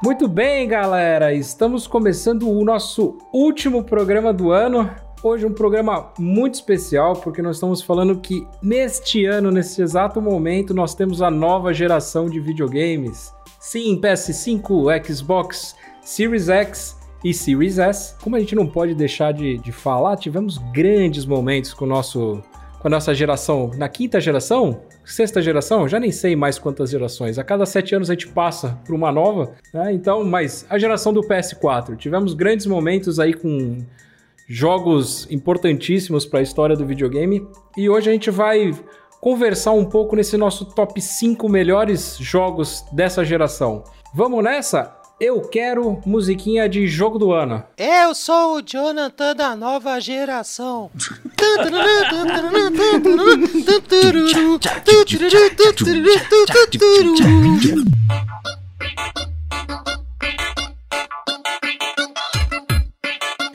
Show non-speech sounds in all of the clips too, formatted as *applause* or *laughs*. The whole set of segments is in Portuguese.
Muito bem, galera, estamos começando o nosso último programa do ano. Hoje um programa muito especial porque nós estamos falando que neste ano, nesse exato momento, nós temos a nova geração de videogames. Sim, PS5, Xbox, Series X e Series S. Como a gente não pode deixar de, de falar, tivemos grandes momentos com o nosso com a nossa geração, na quinta geração, sexta geração, já nem sei mais quantas gerações. A cada sete anos a gente passa por uma nova, né? Então, mas a geração do PS4, tivemos grandes momentos aí com jogos importantíssimos para a história do videogame e hoje a gente vai conversar um pouco nesse nosso top 5 melhores jogos dessa geração. Vamos nessa? Eu quero musiquinha de jogo do ano. Eu sou o Jonathan da nova geração.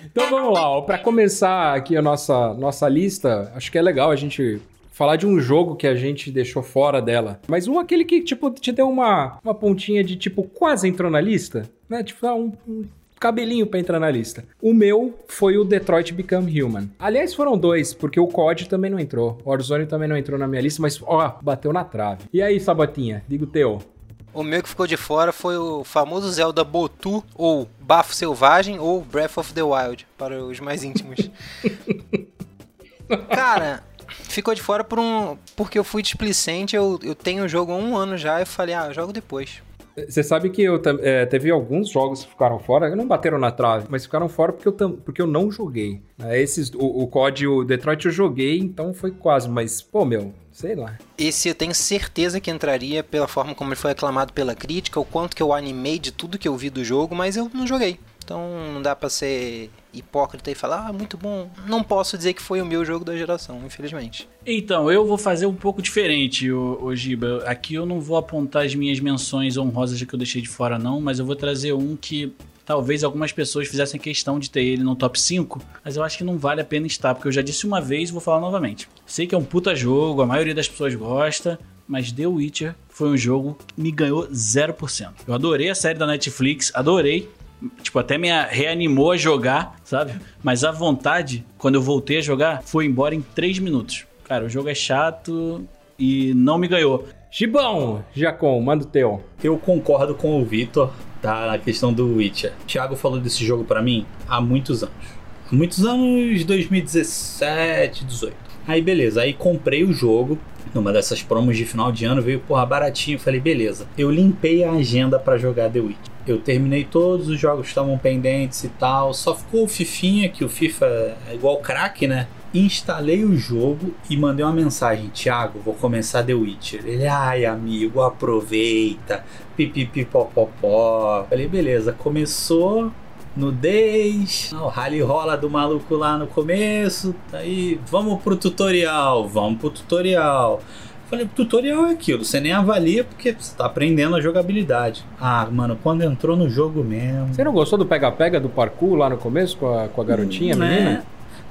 Então vamos lá, para começar aqui a nossa, nossa lista, acho que é legal a gente falar de um jogo que a gente deixou fora dela. Mas um aquele que, tipo, te deu uma, uma pontinha de, tipo, quase entrou na lista, né? Tipo, um, um cabelinho para entrar na lista. O meu foi o Detroit Become Human. Aliás, foram dois, porque o COD também não entrou. O Warzone também não entrou na minha lista, mas, ó, bateu na trave. E aí, Sabatinha, diga o teu. O meu que ficou de fora foi o famoso Zelda Botu, ou Bafo Selvagem, ou Breath of the Wild, para os mais íntimos. *laughs* Cara, ficou de fora por um, porque eu fui displicente, eu, eu tenho o jogo há um ano já, e falei, ah, eu jogo depois. Você sabe que eu é, teve alguns jogos que ficaram fora, não bateram na trave, mas ficaram fora porque eu, porque eu não joguei. É, esses, o, o COD o Detroit eu joguei, então foi quase, mas, pô, meu, sei lá. Esse eu tenho certeza que entraria pela forma como ele foi aclamado pela crítica, o quanto que eu animei de tudo que eu vi do jogo, mas eu não joguei. Então não dá pra ser hipócrita e falar, ah, muito bom. Não posso dizer que foi o meu jogo da geração, infelizmente. Então, eu vou fazer um pouco diferente, o, Giba. Aqui eu não vou apontar as minhas menções honrosas que eu deixei de fora, não, mas eu vou trazer um que talvez algumas pessoas fizessem questão de ter ele no top 5, mas eu acho que não vale a pena estar, porque eu já disse uma vez e vou falar novamente. Sei que é um puta jogo, a maioria das pessoas gosta, mas The Witcher foi um jogo que me ganhou 0%. Eu adorei a série da Netflix, adorei, tipo, até me reanimou a jogar, sabe? Mas a vontade, quando eu voltei a jogar, foi embora em 3 minutos. Cara, o jogo é chato e não me ganhou. Gibão, Jacon, manda o teu. Eu concordo com o Vitor, tá? Na questão do Witcher. O Thiago falou desse jogo para mim há muitos anos. Há muitos anos, 2017, 18. Aí beleza, aí comprei o jogo, numa dessas promos de final de ano, veio porra baratinho, falei, beleza. Eu limpei a agenda para jogar The Witch. Eu terminei todos os jogos que estavam pendentes e tal, só ficou o Fifinha, que o FIFA é igual crack, né? Instalei o jogo e mandei uma mensagem: Thiago, vou começar The Witcher. Ele, ai amigo, aproveita, pipipipopopó. Falei, beleza, começou, nudez, o rally rola do maluco lá no começo, aí, vamos pro tutorial, vamos pro tutorial. Falei, tutorial é aquilo, você nem avalia porque você tá aprendendo a jogabilidade. Ah, mano, quando entrou no jogo mesmo. Você não gostou do pega-pega do parkour lá no começo com a, com a garotinha, não menina?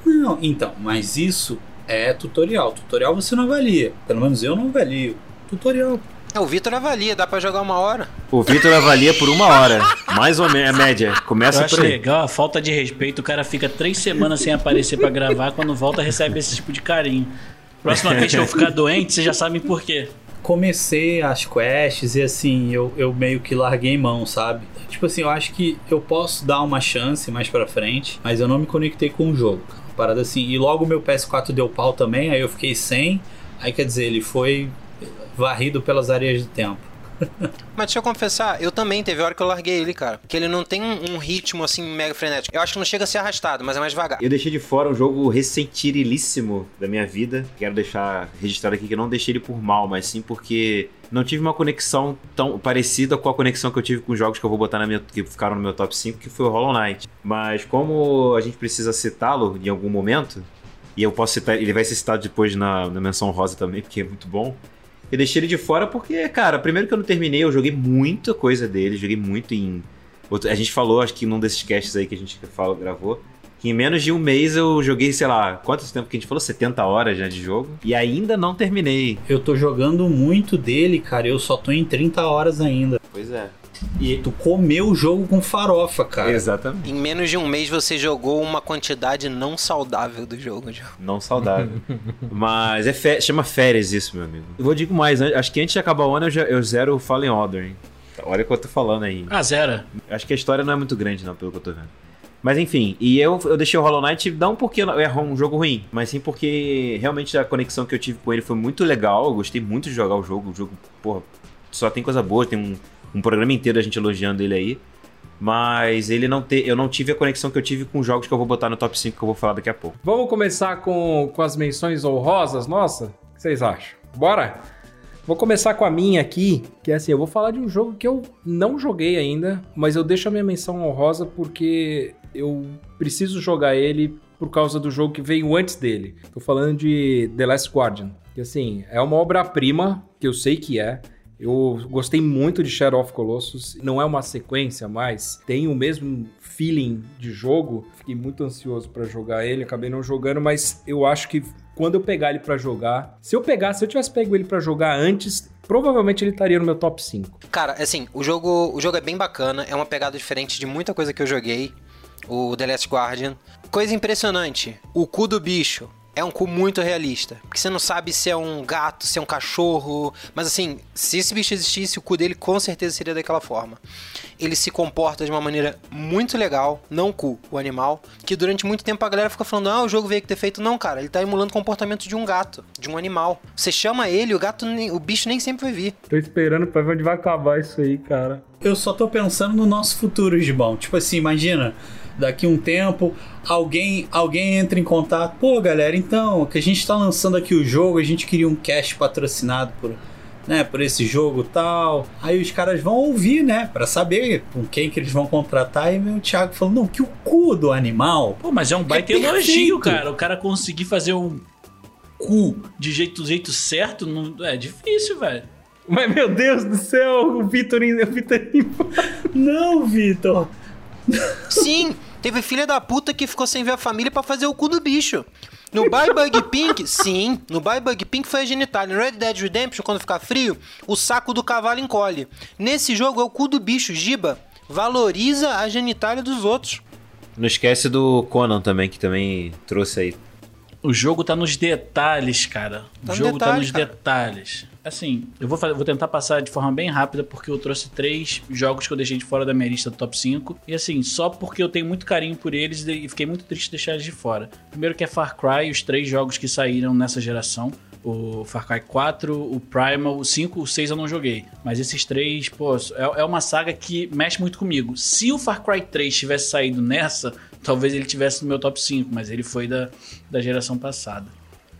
É... Não, então, mas isso é tutorial. Tutorial você não avalia. Pelo menos eu não avalio. Tutorial. É, o Vitor avalia, dá pra jogar uma hora. O Vitor avalia por uma hora. Mais ou menos, a média. Começa por aí. legal, a falta de respeito. O cara fica três semanas sem aparecer para gravar. Quando volta, recebe esse tipo de carinho. Próxima vez que eu ficar doente, vocês já sabem por quê. Comecei as quests e assim, eu, eu meio que larguei mão, sabe? Tipo assim, eu acho que eu posso dar uma chance mais pra frente, mas eu não me conectei com o jogo. Parada assim. E logo o meu PS4 deu pau também, aí eu fiquei sem. Aí quer dizer, ele foi varrido pelas areias do tempo. *laughs* Mas deixa eu confessar, eu também teve hora que eu larguei ele, cara. Porque ele não tem um, um, ritmo assim mega frenético. Eu acho que não chega a ser arrastado, mas é mais devagar. Eu deixei de fora um jogo ressentirilíssimo da minha vida. Quero deixar registrado aqui que eu não deixei ele por mal, mas sim porque não tive uma conexão tão parecida com a conexão que eu tive com os jogos que eu vou botar na minha que ficaram no meu top 5, que foi o Hollow Knight. Mas como a gente precisa citá-lo em algum momento, e eu posso citar, ele vai ser citado depois na, na menção rosa também, porque é muito bom. Eu deixei ele de fora porque, cara, primeiro que eu não terminei, eu joguei muita coisa dele, joguei muito em. A gente falou, acho que num desses casts aí que a gente falou, gravou, que em menos de um mês eu joguei, sei lá, quanto tempo que a gente falou? 70 horas já de jogo. E ainda não terminei. Eu tô jogando muito dele, cara, eu só tô em 30 horas ainda. Pois é. E tu comeu o jogo com farofa, cara. Exatamente. Em menos de um mês você jogou uma quantidade não saudável do jogo. Não saudável. *laughs* Mas é fe- chama férias isso, meu amigo. Eu vou digo mais, acho que antes de acabar o ano eu, já, eu zero o Fallen Order, hein? Olha o que eu tô falando aí. Ah, zero. Acho que a história não é muito grande, não, pelo que eu tô vendo. Mas enfim, e eu, eu deixei o Hollow Knight não porque é um jogo ruim, mas sim porque realmente a conexão que eu tive com ele foi muito legal. Eu gostei muito de jogar o jogo. O jogo, porra, só tem coisa boa, tem um, um programa inteiro da gente elogiando ele aí. Mas ele não te, eu não tive a conexão que eu tive com os jogos que eu vou botar no top 5 que eu vou falar daqui a pouco. Vamos começar com, com as menções honrosas, nossa? O que vocês acham? Bora? Vou começar com a minha aqui, que é assim, eu vou falar de um jogo que eu não joguei ainda, mas eu deixo a minha menção honrosa porque eu preciso jogar ele por causa do jogo que veio antes dele. Tô falando de The Last Guardian, que assim, é uma obra-prima, que eu sei que é, eu gostei muito de Shadow of Colossus. Não é uma sequência, mas tem o mesmo feeling de jogo. Fiquei muito ansioso pra jogar ele, acabei não jogando, mas eu acho que quando eu pegar ele pra jogar, se eu pegar, se eu tivesse pego ele pra jogar antes, provavelmente ele estaria no meu top 5. Cara, assim, o jogo, o jogo é bem bacana, é uma pegada diferente de muita coisa que eu joguei. O The Last Guardian. Coisa impressionante, o cu do bicho é um cu muito realista. Porque você não sabe se é um gato, se é um cachorro. Mas assim, se esse bicho existisse, o cu dele com certeza seria daquela forma. Ele se comporta de uma maneira muito legal, não o cu, o animal. Que durante muito tempo a galera fica falando, ah, o jogo veio que ter feito. Não, cara, ele tá emulando o comportamento de um gato, de um animal. Você chama ele, o gato, nem- o bicho nem sempre vai vir. Tô esperando pra ver onde vai acabar isso aí, cara. Eu só tô pensando no nosso futuro, Gibão. Tipo assim, imagina, daqui um tempo, alguém alguém entra em contato. Pô, galera, então, que a gente tá lançando aqui o jogo, a gente queria um cast patrocinado por, né, por esse jogo tal. Aí os caras vão ouvir, né, Pra saber com quem que eles vão contratar. E meu Thiago falou, não, que o cu do animal. Pô, mas é um baita perfeito. elogio, cara. O cara conseguir fazer um cu de jeito, do jeito certo não, é difícil, velho. Mas, meu Deus do céu, o Vitor... O Vitor... Não, Vitor. Sim, teve filha da puta que ficou sem ver a família pra fazer o cu do bicho. No Buy Bug Pink, sim, no Buy Bug Pink foi a genitália. No Red Dead Redemption, quando ficar frio, o saco do cavalo encolhe. Nesse jogo é o cu do bicho, Giba. Valoriza a genitália dos outros. Não esquece do Conan também, que também trouxe aí. O jogo tá nos detalhes, cara. O Tá no jogo tá detalhe, nos cara. detalhes. Assim, eu vou, fa- vou tentar passar de forma bem rápida, porque eu trouxe três jogos que eu deixei de fora da minha lista do top 5. E assim, só porque eu tenho muito carinho por eles e fiquei muito triste de deixar eles de fora. Primeiro que é Far Cry, os três jogos que saíram nessa geração. O Far Cry 4, o Primal, o 5, o 6 eu não joguei. Mas esses três, pô, é, é uma saga que mexe muito comigo. Se o Far Cry 3 tivesse saído nessa, talvez ele tivesse no meu top 5, mas ele foi da, da geração passada.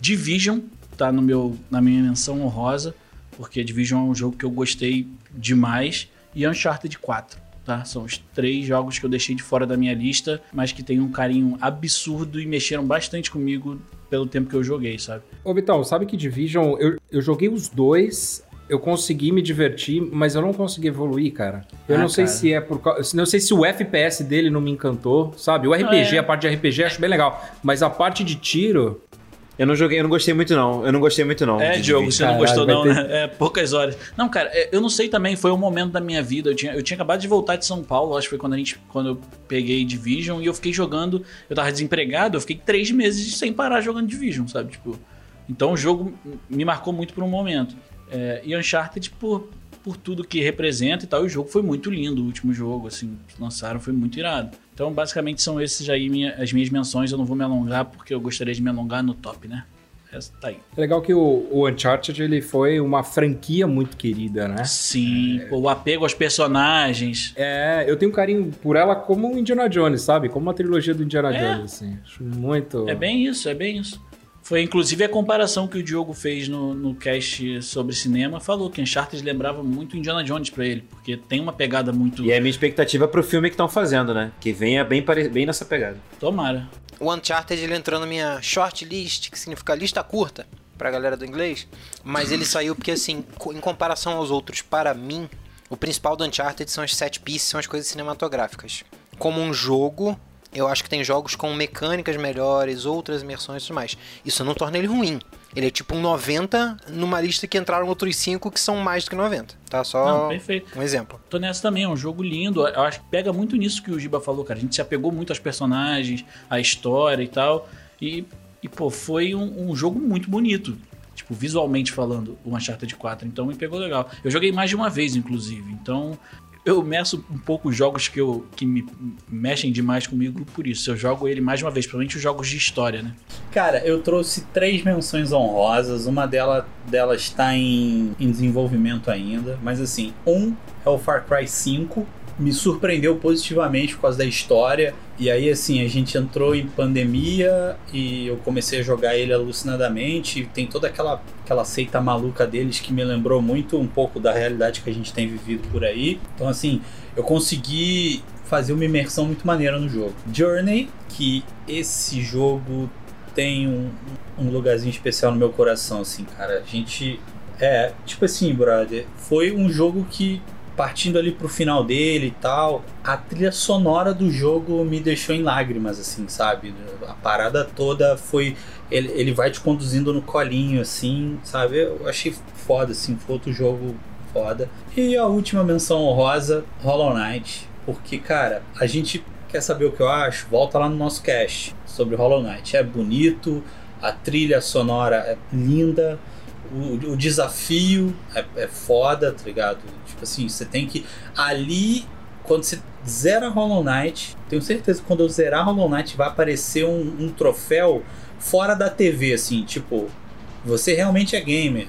Division tá no meu, na minha menção honrosa, porque Division é um jogo que eu gostei demais. E Uncharted 4, tá? São os três jogos que eu deixei de fora da minha lista, mas que tem um carinho absurdo e mexeram bastante comigo pelo tempo que eu joguei, sabe? Ô, Vitão, sabe que Division, eu, eu joguei os dois, eu consegui me divertir, mas eu não consegui evoluir, cara. Eu Ah, não sei cara. se é por causa. Não sei se o FPS dele não me encantou, sabe? O RPG, é. a parte de RPG acho bem legal. Mas a parte de tiro. Eu não joguei, eu não gostei muito não. Eu não gostei muito não. É, de Diogo, você não gostou não, ter- né? É, poucas horas. Não, cara, é, eu não sei também, foi um momento da minha vida, eu tinha, eu tinha acabado de voltar de São Paulo, acho que foi quando a gente, quando eu peguei Division, e eu fiquei jogando, eu tava desempregado, eu fiquei três meses sem parar jogando Division, sabe, tipo... Então o jogo me marcou muito por um momento. É, e Uncharted, por, por tudo que representa e tal, e o jogo foi muito lindo, o último jogo, assim, que lançaram, foi muito irado. Então, basicamente, são esses aí minha- as minhas menções, eu não vou me alongar, porque eu gostaria de me alongar no top, né? Essa tá aí. É legal que o, o Uncharted ele foi uma franquia muito querida, né? Sim, pô, o apego aos personagens. É, eu tenho um carinho por ela como o Indiana Jones, sabe? Como uma trilogia do Indiana É. Jones, assim. Acho muito. É bem isso, é bem isso. Foi inclusive a comparação que o Diogo fez no, no cast sobre cinema. Falou que Uncharted lembrava muito Indiana Jones pra ele, porque tem uma pegada muito. E é a minha expectativa pro filme que estão fazendo, né? Que venha bem, pare- bem nessa pegada. Tomara. O Uncharted ele entrou na minha short list, que significa lista curta pra galera do inglês, mas ele saiu porque assim, em comparação aos outros, para mim, o principal do Uncharted são as set pieces, são as coisas cinematográficas. Como um jogo, eu acho que tem jogos com mecânicas melhores, outras imersões e tudo mais. Isso não torna ele ruim. Ele é tipo um 90 numa lista que entraram outros 5 que são mais do que 90. Tá? Só Não, perfeito. um exemplo. Tô nessa também, é um jogo lindo. Eu acho que pega muito nisso que o Giba falou, cara. A gente se apegou muito aos personagens, à história e tal. E, e pô, foi um, um jogo muito bonito. Tipo, visualmente falando, o Uncharted 4. Então me pegou legal. Eu joguei mais de uma vez, inclusive. Então eu meço um pouco os jogos que, eu, que me mexem demais comigo por isso. Eu jogo ele mais uma vez, principalmente os jogos de história, né? Cara, eu trouxe três menções honrosas. Uma delas dela está em, em desenvolvimento ainda. Mas assim, um é o Far Cry 5. Me surpreendeu positivamente por causa da história. E aí, assim, a gente entrou em pandemia e eu comecei a jogar ele alucinadamente. Tem toda aquela, aquela seita maluca deles que me lembrou muito um pouco da realidade que a gente tem vivido por aí. Então, assim, eu consegui fazer uma imersão muito maneira no jogo. Journey, que esse jogo tem um, um lugarzinho especial no meu coração, assim, cara. A gente. É, tipo assim, brother, foi um jogo que partindo ali pro final dele e tal, a trilha sonora do jogo me deixou em lágrimas, assim, sabe? A parada toda foi. Ele, ele vai te conduzindo no colinho, assim, sabe? Eu achei foda, assim, foi outro jogo foda. E a última menção honrosa, Hollow Knight. Porque, cara, a gente quer saber o que eu acho? Volta lá no nosso cast sobre Hollow Knight. É bonito, a trilha sonora é linda o, o desafio é, é foda, tá ligado? Tipo assim, você tem que. Ali, quando você zera Hollow Knight, tenho certeza que quando eu zerar Hollow Knight vai aparecer um, um troféu fora da TV, assim, tipo, você realmente é gamer.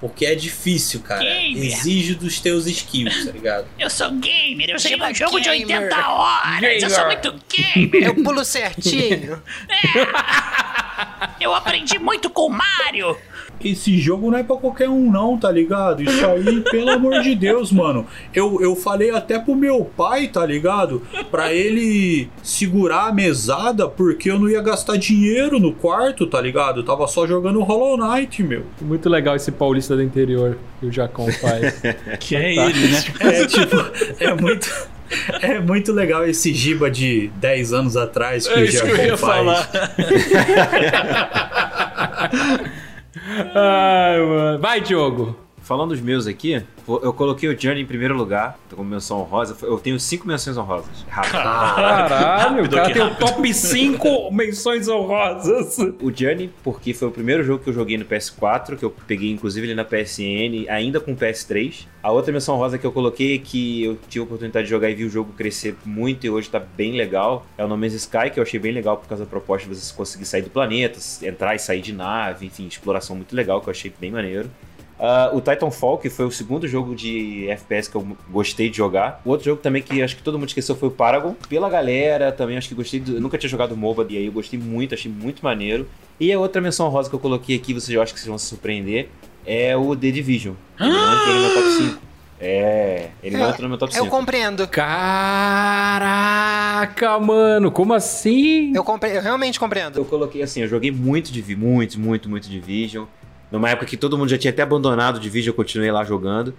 Porque é difícil, cara. Gamer. Exige dos teus skills, tá ligado? *laughs* Eu sou gamer, eu sei um jogo de gamer. 80 horas, eu sou Gamer. muito gamer. Eu pulo certinho. Eu aprendi muito com o Mario. Esse jogo não é pra qualquer um, não, tá ligado? Isso aí, *laughs* pelo amor de Deus, mano. Eu, eu falei até pro meu pai, tá ligado? Pra ele segurar a mesada, porque eu não ia gastar dinheiro no quarto, tá ligado? Eu tava só jogando Hollow Knight, meu. Muito legal esse paulista do interior que o Jacon faz. *laughs* Que é ele, né? *laughs* É, tipo, é muito. É muito legal esse giba de 10 anos atrás que É o ia faz. falar. Ai, mano. Vai, Diogo. Falando dos meus aqui, eu coloquei o Journey em primeiro lugar, como menção honrosa. Eu tenho cinco menções honrosas. Rápido. Caralho, o cara tem o top 5 menções honrosas. O Journey, porque foi o primeiro jogo que eu joguei no PS4, que eu peguei inclusive ele na PSN, ainda com o PS3. A outra menção rosa que eu coloquei, que eu tive a oportunidade de jogar e vi o jogo crescer muito e hoje tá bem legal, é o No Man's Sky, que eu achei bem legal por causa da proposta de você conseguir sair do planeta, entrar e sair de nave, enfim, exploração muito legal, que eu achei bem maneiro. Ah, o Titanfall, que foi o segundo jogo de FPS que eu gostei de jogar. O outro jogo também que acho que todo mundo esqueceu foi o Paragon. Pela galera, também acho que gostei. Do... Eu nunca tinha jogado MOBA e aí eu gostei muito, achei muito maneiro. E a outra menção rosa que eu coloquei aqui, vocês eu acho que vocês vão se surpreender, é o The Division. Ele não entrou no meu top 5. É, ele não entrou no meu top 5. Eu compreendo. Caraca, mano, como assim? Eu, compre... eu realmente compreendo. Eu coloquei assim, eu joguei muito de muito, muito, muito Division. Numa época que todo mundo já tinha até abandonado o Division, eu continuei lá jogando.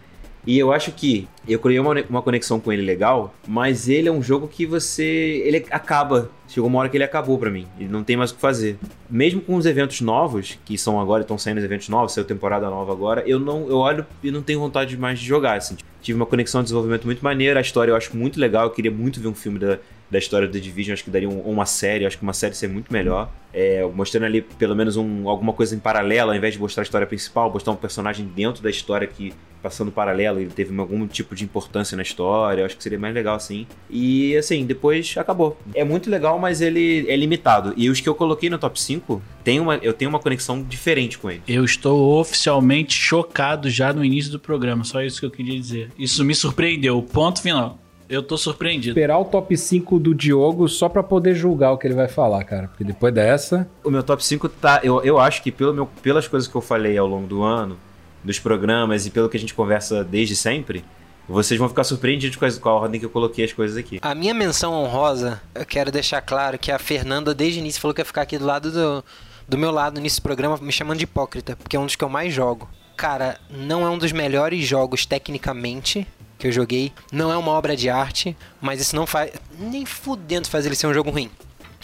E eu acho que eu criei uma, uma conexão com ele legal, mas ele é um jogo que você. Ele acaba. Chegou uma hora que ele acabou pra mim. Ele não tem mais o que fazer. Mesmo com os eventos novos, que são agora, estão saindo os eventos novos, saiu temporada nova agora, eu não eu olho e não tenho vontade mais de jogar. Assim. Tive uma conexão de desenvolvimento muito maneira, a história eu acho muito legal, eu queria muito ver um filme da, da história do Division, acho que daria um- uma série, acho que uma série seria muito melhor. É, mostrando ali pelo menos um- alguma coisa em paralelo, ao invés de mostrar a história principal, mostrar um personagem dentro da história que passando paralelo, ele teve algum tipo de importância na história, acho que seria mais legal assim. E assim, depois acabou. É muito legal, mas ele é limitado. E os que eu coloquei no top 5, tem uma, eu tenho uma conexão diferente com ele. Eu estou oficialmente chocado já no início do programa, só isso que eu queria dizer. Isso me surpreendeu, ponto final. Eu tô surpreendido. Esperar o top 5 do Diogo só pra poder julgar o que ele vai falar, cara. Porque depois dessa. O meu top 5 tá. Eu, eu acho que pelo meu, pelas coisas que eu falei ao longo do ano, dos programas e pelo que a gente conversa desde sempre, vocês vão ficar surpreendidos com, as, com a ordem que eu coloquei as coisas aqui. A minha menção honrosa, eu quero deixar claro que a Fernanda, desde o início, falou que ia ficar aqui do lado do, do meu lado nesse programa, me chamando de hipócrita, porque é um dos que eu mais jogo. Cara, não é um dos melhores jogos tecnicamente que eu joguei, não é uma obra de arte, mas isso não faz. nem fudendo faz ele ser um jogo ruim.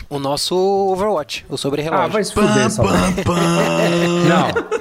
O nosso Overwatch, o sobre relógio. Ah, vai se fuder, Sabota. *laughs*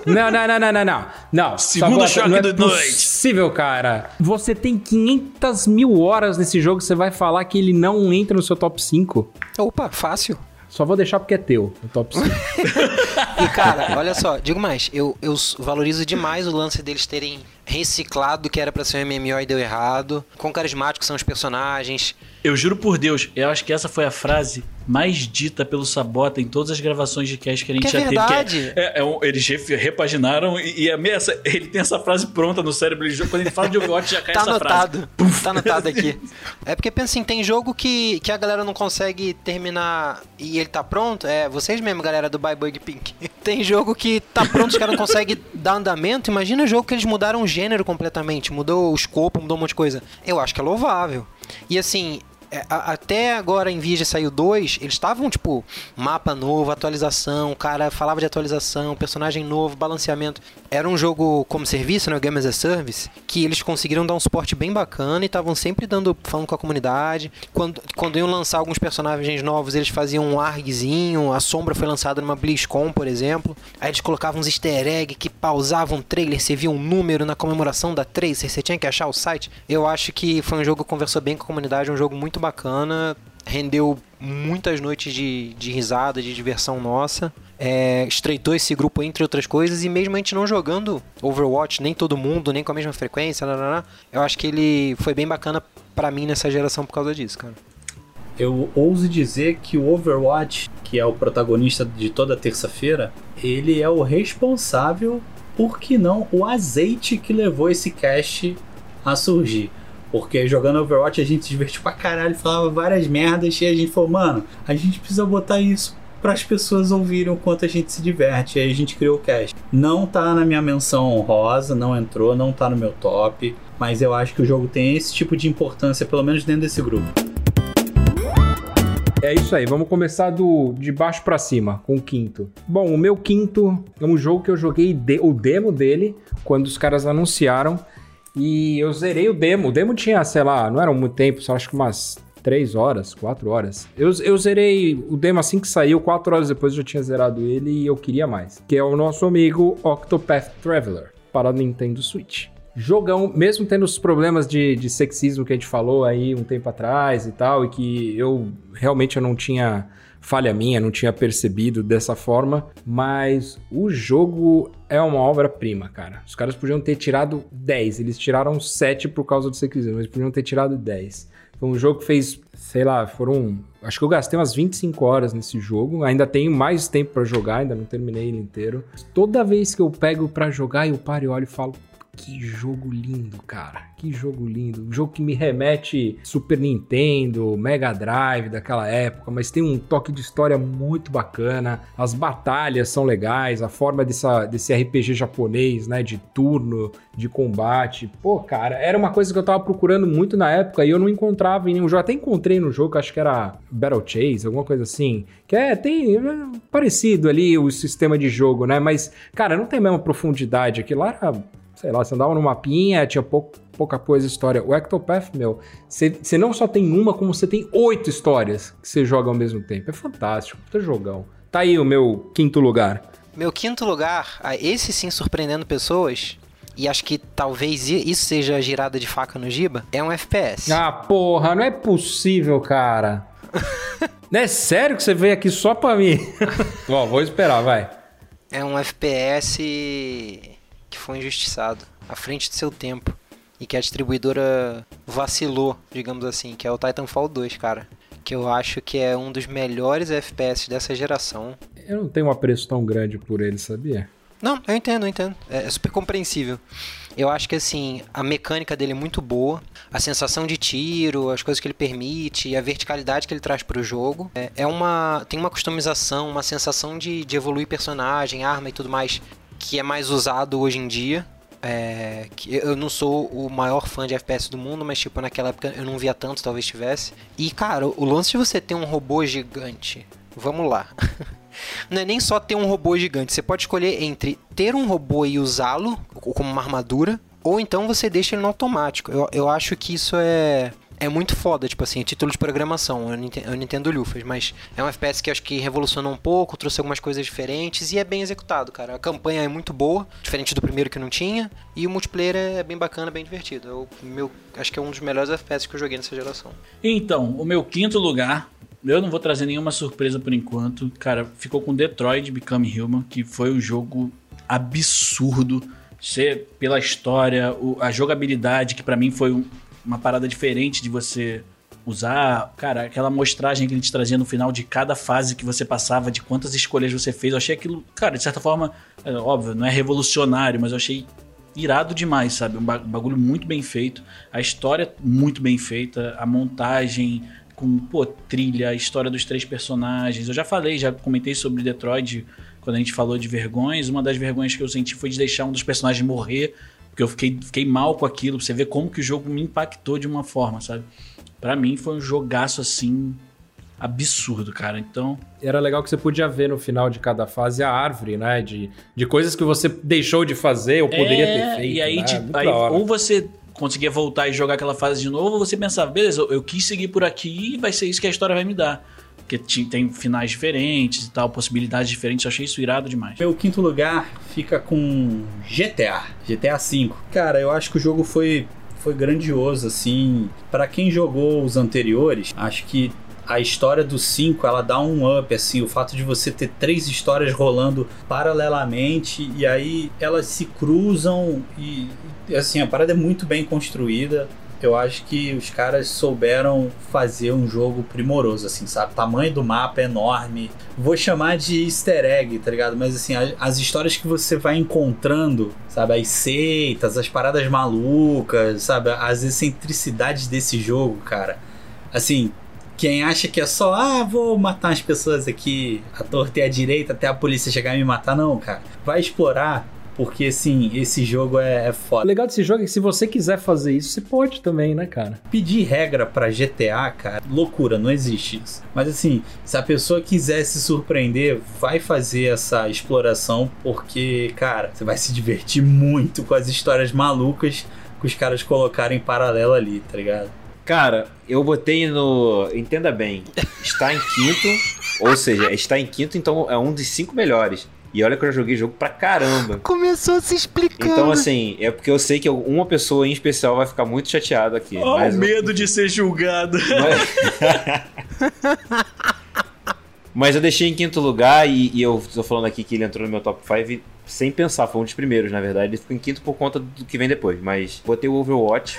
Não, não, não, não, não, não, não. Não, Segundo Sabota, choque não é da noite. possível, cara. Você tem 500 mil horas nesse jogo, você vai falar que ele não entra no seu top 5? Opa, fácil. Só vou deixar porque é teu, o top 5. *laughs* E cara, olha só, digo mais, eu, eu valorizo demais o lance deles terem reciclado que era pra ser um MMO e deu errado. Quão carismáticos são os personagens. Eu juro por Deus, eu acho que essa foi a frase mais dita pelo Sabota em todas as gravações de cast que a gente Que é já teve. verdade. Que é, é um- eles repaginaram e, e é meio essa- ele tem essa frase pronta no cérebro. ele- quando ele fala de Overwatch, já cai Tá essa anotado. frase. Tá anotado aqui. É porque pensa assim, tem jogo que, que a galera não consegue terminar e ele tá pronto. É, vocês mesmo, galera do Bye Bug Pink. *laughs* Tem jogo que tá pronto, os caras não conseguem dar andamento. Imagina o jogo que eles mudaram o gênero completamente. Mudou o escopo, mudou um monte de coisa. Eu acho que é louvável. E assim, é, a- até agora em Vigia saiu 2, eles estavam tipo, mapa novo, atualização, o cara falava de atualização, personagem novo, balanceamento. Era um jogo como serviço, né, Game as a Service, que eles conseguiram dar um suporte bem bacana e estavam sempre dando, falando com a comunidade. Quando, quando iam lançar alguns personagens novos, eles faziam um argzinho, a Sombra foi lançada numa BlizzCon, por exemplo. Aí eles colocavam uns easter egg que pausavam o trailer, você via um número na comemoração da 3, você tinha que achar o site. Eu acho que foi um jogo que conversou bem com a comunidade, um jogo muito bacana, rendeu muitas noites de, de risada, de diversão nossa. É, estreitou esse grupo entre outras coisas e mesmo a gente não jogando Overwatch, nem todo mundo, nem com a mesma frequência, lá, eu acho que ele foi bem bacana pra mim nessa geração por causa disso, cara. Eu ouso dizer que o Overwatch, que é o protagonista de toda terça-feira, ele é o responsável, por que não, o azeite que levou esse cast a surgir. Porque jogando Overwatch a gente se divertiu pra caralho, falava várias merdas e a gente falou, mano, a gente precisa botar isso para as pessoas ouvirem o quanto a gente se diverte. E aí a gente criou o cast. Não tá na minha menção honrosa, não entrou, não tá no meu top, mas eu acho que o jogo tem esse tipo de importância, pelo menos dentro desse grupo. É isso aí, vamos começar do de baixo pra cima, com o quinto. Bom, o meu quinto é um jogo que eu joguei de- o demo dele quando os caras anunciaram e eu zerei o demo. O demo tinha, sei lá, não era muito tempo, só acho que umas 3 horas, 4 horas. Eu, eu zerei o demo assim que saiu, 4 horas depois eu já tinha zerado ele e eu queria mais. Que é o nosso amigo Octopath Traveler para Nintendo Switch. Jogão, mesmo tendo os problemas de, de sexismo que a gente falou aí um tempo atrás e tal, e que eu realmente eu não tinha falha minha, não tinha percebido dessa forma, mas o jogo é uma obra-prima, cara. Os caras podiam ter tirado 10, eles tiraram 7 por causa do sexismo, mas podiam ter tirado 10. Foi um jogo que fez, sei lá, foram. Acho que eu gastei umas 25 horas nesse jogo. Ainda tenho mais tempo pra jogar, ainda não terminei ele inteiro. Toda vez que eu pego pra jogar, eu paro e olho e falo. Que jogo lindo, cara. Que jogo lindo. Um jogo que me remete Super Nintendo, Mega Drive daquela época, mas tem um toque de história muito bacana. As batalhas são legais, a forma dessa, desse RPG japonês, né? De turno, de combate. Pô, cara, era uma coisa que eu tava procurando muito na época e eu não encontrava em nenhum jogo. Até encontrei no jogo, acho que era Battle Chase, alguma coisa assim. Que é, tem é, parecido ali o sistema de jogo, né? Mas, cara, não tem a mesma profundidade. Aquilo lá era sei lá, você andava no mapinha, tinha pouco, pouca coisa história. O Ectopath, meu, você não só tem uma, como você tem oito histórias que você joga ao mesmo tempo. É fantástico, puta jogão. Tá aí o meu quinto lugar. Meu quinto lugar, ah, esse sim surpreendendo pessoas, e acho que talvez isso seja a girada de faca no Giba, é um FPS. Ah, porra, não é possível, cara. *laughs* não é sério que você veio aqui só pra mim? *laughs* Ó, vou esperar, vai. É um FPS que foi injustiçado, à frente do seu tempo. E que a distribuidora vacilou, digamos assim, que é o Titanfall 2, cara. Que eu acho que é um dos melhores FPS dessa geração. Eu não tenho um apreço tão grande por ele, sabia? Não, eu entendo, eu entendo. É, é super compreensível. Eu acho que assim, a mecânica dele é muito boa, a sensação de tiro, as coisas que ele permite, a verticalidade que ele traz pro jogo. É, é uma. tem uma customização, uma sensação de, de evoluir personagem, arma e tudo mais, que é mais usado hoje em dia. É, que eu não sou o maior fã de FPS do mundo, mas tipo, naquela época eu não via tanto, talvez tivesse. E cara, o lance de você ter um robô gigante. Vamos lá. *laughs* Não é nem só ter um robô gigante. Você pode escolher entre ter um robô e usá-lo como uma armadura, ou então você deixa ele no automático. Eu, eu acho que isso é, é muito foda, tipo assim, título de programação, eu não enten- eu não entendo lufas, mas é um FPS que eu acho que revolucionou um pouco, trouxe algumas coisas diferentes e é bem executado, cara. A campanha é muito boa, diferente do primeiro que não tinha, e o multiplayer é bem bacana, bem divertido. É o meu, acho que é um dos melhores FPS que eu joguei nessa geração. Então, o meu quinto lugar, eu não vou trazer nenhuma surpresa por enquanto. Cara, ficou com Detroit Become Human, que foi um jogo absurdo. Você, pela história, a jogabilidade, que pra mim foi um- uma parada diferente de você usar. Cara, aquela mostragem que ele te trazia no final de cada fase que você passava, de quantas escolhas você fez. Eu achei aquilo, cara, de certa forma, é, óbvio, não é revolucionário, mas eu achei irado demais, sabe? Um ba- bagulho muito bem feito, a história muito bem feita, a montagem com, pô, trilha, a história dos três personagens. Eu já falei, já comentei sobre Detroit quando a gente falou de vergonhas. Uma das vergonhas que eu senti foi de deixar um dos personagens morrer, porque eu fiquei, fiquei mal com aquilo, pra você ver como que o jogo me impactou de uma forma, sabe? Pra mim foi um jogaço assim absurdo, cara. Então, Era legal que você podia ver no final de cada fase a árvore, né? De, de coisas que você deixou de fazer ou poderia É, ter feito. E aí, né? tipo, aí, ou você conseguia voltar e jogar aquela fase de novo, ou você pensava, beleza, eu, eu quis seguir por aqui e vai ser isso que a história vai me dar. Porque tem finais diferentes e tal, possibilidades diferentes. Eu achei isso irado demais. Meu quinto lugar fica com GTA, GTA V. Cara, eu acho que o jogo foi, foi grandioso, assim. Pra quem jogou os anteriores, acho que a história do 5 ela dá um up, assim. O fato de você ter três histórias rolando paralelamente e aí elas se cruzam e, assim, a parada é muito bem construída. Eu acho que os caras souberam fazer um jogo primoroso, assim, sabe? O tamanho do mapa é enorme, vou chamar de easter egg, tá ligado? Mas assim, as histórias que você vai encontrando, sabe? As seitas, as paradas malucas, sabe? As excentricidades desse jogo, cara. Assim, quem acha que é só, ah, vou matar as pessoas aqui, a torta e a direita, até a polícia chegar e me matar, não, cara. Vai explorar, porque assim, esse jogo é, é O foda. legal desse jogo é que se você quiser fazer isso, você pode também, né, cara? Pedir regra pra GTA, cara, loucura, não existe isso. Mas assim, se a pessoa quiser se surpreender, vai fazer essa exploração, porque, cara, você vai se divertir muito com as histórias malucas que os caras colocaram em paralelo ali, tá ligado? Cara, eu botei no. Entenda bem, está em quinto, *laughs* ou seja, está em quinto, então é um dos cinco melhores. E olha que eu já joguei jogo pra caramba. Começou se explicando. Então, assim, é porque eu sei que uma pessoa em especial vai ficar muito chateada aqui. Oh, mas o eu- medo de ser julgado. Mas... *laughs* Mas eu deixei em quinto lugar e, e eu tô falando aqui que ele entrou no meu top 5 sem pensar, foi um dos primeiros, na verdade. Ele ficou em quinto por conta do que vem depois. Mas botei o Overwatch.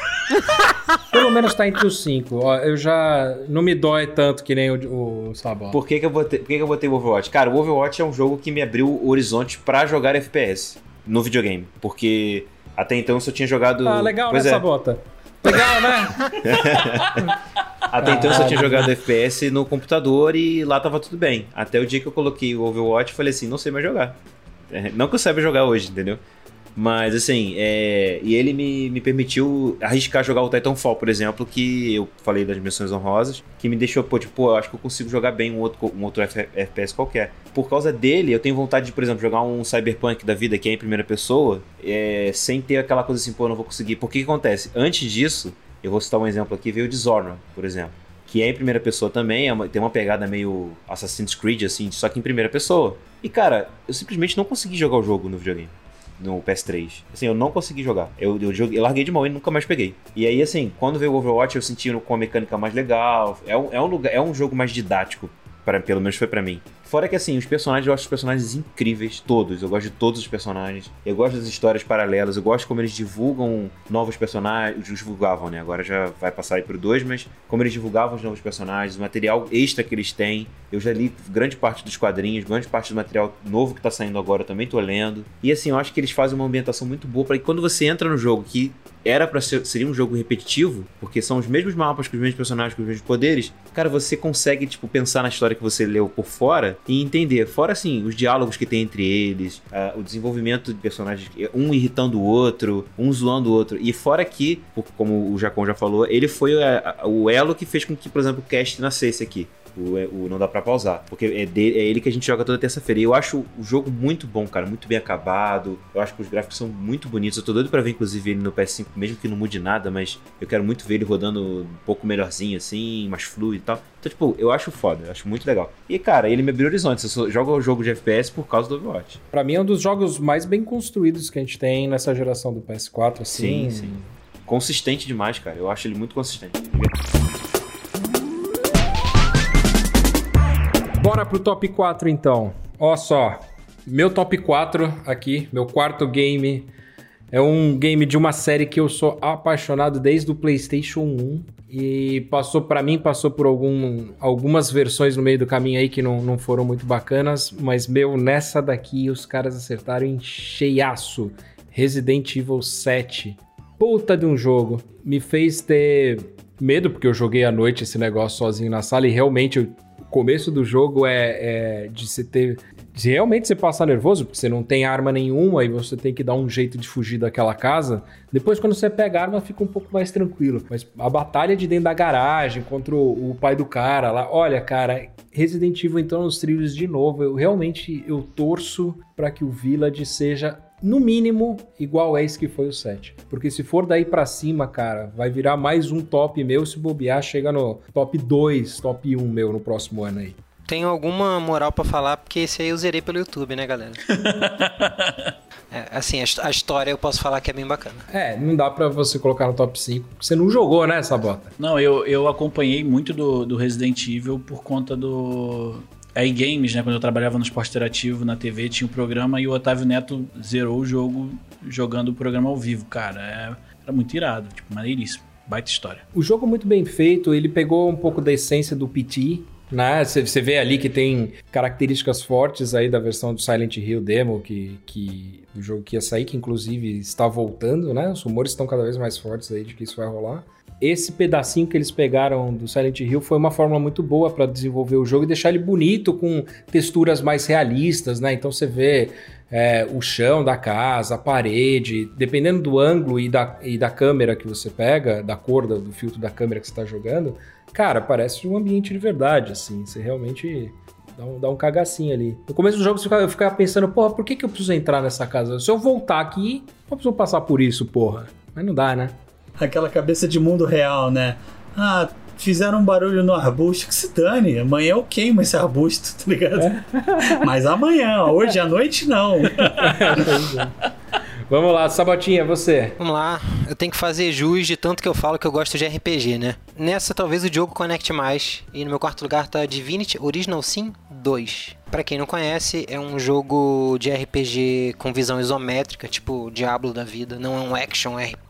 *laughs* Pelo menos tá entre os cinco. Ó, eu já. Não me dói tanto que nem o, o Sabão. Por que, que, eu botei, por que, que eu botei o Overwatch? Cara, o Overwatch é um jogo que me abriu o horizonte pra jogar FPS no videogame. Porque até então eu só tinha jogado. Ah, legal, pois né, é, Sabota? Legal, né? *laughs* Até então eu só tinha jogado FPS no computador e lá tava tudo bem. Até o dia que eu coloquei o Overwatch falei assim, não sei mais jogar. É, não que eu saiba jogar hoje, entendeu? Mas assim, é, e ele me, me permitiu arriscar jogar o Titanfall, por exemplo, que eu falei das missões honrosas, que me deixou, pô, tipo, pô, eu acho que eu consigo jogar bem um outro, um outro FPS qualquer. Por causa dele, eu tenho vontade de, por exemplo, jogar um Cyberpunk da vida que é em primeira pessoa, é, sem ter aquela coisa assim, pô, eu não vou conseguir. Porque que acontece? Antes disso, eu vou citar um exemplo aqui, veio o Dishonored, por exemplo. Que é em primeira pessoa também, é uma- tem uma pegada meio Assassin's Creed, assim, só que em primeira pessoa. E cara, eu simplesmente não consegui jogar o jogo no videogame. No PS3. Assim, eu não consegui jogar. Eu, eu, eu larguei de mão e nunca mais peguei. E aí, assim, quando veio o Overwatch, eu senti com a mecânica mais legal. É um, é um, lugar, é um jogo mais didático. Pra, pelo menos foi pra mim. Fora que assim, os personagens, eu acho os personagens incríveis, todos. Eu gosto de todos os personagens. Eu gosto das histórias paralelas. Eu gosto como eles divulgam novos personagens. Divulgavam, né? Agora já vai passar aí pro 2, mas como eles divulgavam os novos personagens, o material extra que eles têm. Eu já li grande parte dos quadrinhos, grande parte do material novo que tá saindo agora eu também tô lendo. E assim, eu acho que eles fazem uma ambientação muito boa para que quando você entra no jogo, que era para ser seria um jogo repetitivo, porque são os mesmos mapas, com os mesmos personagens, com os mesmos poderes, cara, você consegue, tipo, pensar na história que você leu por fora e entender. Fora, assim, os diálogos que tem entre eles, ah, o desenvolvimento de personagens, um irritando o outro, um zoando o outro. E fora que, como o Jacon já falou, ele foi a- a- o elo que fez com que, por exemplo, o cast nascesse aqui. O, é- o Não Dá Pra Pausar. Porque é, de- é ele que a gente joga toda terça-feira. E eu acho o jogo muito bom, cara. Muito bem acabado. Eu acho que os gráficos são muito bonitos. Eu tô doido pra ver, inclusive, ele no PS5, mesmo que não mude nada, mas eu quero muito ver ele rodando um pouco melhorzinho, assim, mais fluido e tal. Então, tipo, eu acho foda, eu acho muito legal. E, cara, ele me abriu horizontes. Eu só jogo o jogo de FPS por causa do Overwatch. Pra mim é um dos jogos mais bem construídos que a gente tem nessa geração do PS4, assim. Sim, sim. Consistente demais, cara. Eu acho ele muito consistente. Bora pro top 4 então. Ó só, meu top 4 aqui, meu quarto game é um game de uma série que eu sou apaixonado desde o PlayStation 1 e passou pra mim, passou por algum, algumas versões no meio do caminho aí que não, não foram muito bacanas, mas meu, nessa daqui os caras acertaram em cheiaço. Resident Evil 7. Puta de um jogo. Me fez ter medo, porque eu joguei à noite esse negócio sozinho na sala e realmente eu começo do jogo é, é de você ter. De realmente você passar nervoso, porque você não tem arma nenhuma e você tem que dar um jeito de fugir daquela casa. Depois, quando você pega a arma, fica um pouco mais tranquilo. Mas a batalha de dentro da garagem contra o, o pai do cara lá. Olha, cara, Resident Evil então nos trilhos de novo. Eu realmente eu torço para que o Village seja no mínimo, igual é esse que foi o 7. Porque se for daí pra cima, cara, vai virar mais um top meu. Se bobear, chega no top 2, top 1 meu no próximo ano aí. Tenho alguma moral pra falar, porque esse aí eu zerei pelo YouTube, né, galera? *laughs* É, assim, a, his- a história eu posso falar que é bem bacana. É, não dá pra você colocar no top 5. porque Você não jogou, né, Sabota? Não, eu, eu acompanhei muito do, do Resident Evil por conta do. Aí Games, né? Quando eu trabalhava no esporte interativo na TV, tinha um programa e o Otávio Neto zerou o jogo jogando o programa ao vivo, cara. É, era muito irado, tipo, maneiríssimo. Baita história. O jogo muito bem feito, ele pegou um pouco da essência do PT, né? Você vê ali que tem características fortes aí da versão do Silent Hill demo que, que do jogo que ia sair, que inclusive está voltando, né? Os rumores estão cada vez mais fortes aí de que isso vai rolar. Esse pedacinho que eles pegaram do Silent Hill foi uma fórmula muito boa para desenvolver o jogo e deixar ele bonito com texturas mais realistas, né? Então você vê é, o chão da casa, a parede, dependendo do ângulo e da, e da câmera que você pega, da cor do, do filtro da câmera que você está jogando, cara, parece um ambiente de verdade, assim. Você realmente dá um, dá um cagacinho ali. No começo do jogo você fica- eu ficava pensando, porra, por que, que eu preciso entrar nessa casa? Se eu voltar aqui, eu preciso passar por isso, porra. Mas não dá, né? Aquela cabeça de mundo real, né? Ah, fizeram um barulho no arbusto, que se dane. Amanhã eu queimo esse arbusto, *laughs* tá ligado? Mas amanhã, hoje à noite não. *laughs* Vamos lá, Sabotinha, você. Vamos lá, eu tenho que fazer jus de tanto que eu falo que eu gosto de RPG, né? Nessa talvez o Diogo conecte mais. E no meu quarto lugar tá Divinity Original Sin 2. Pra quem não conhece, é um jogo de RPG com visão isométrica, tipo Diablo da vida. Não é um action RPG.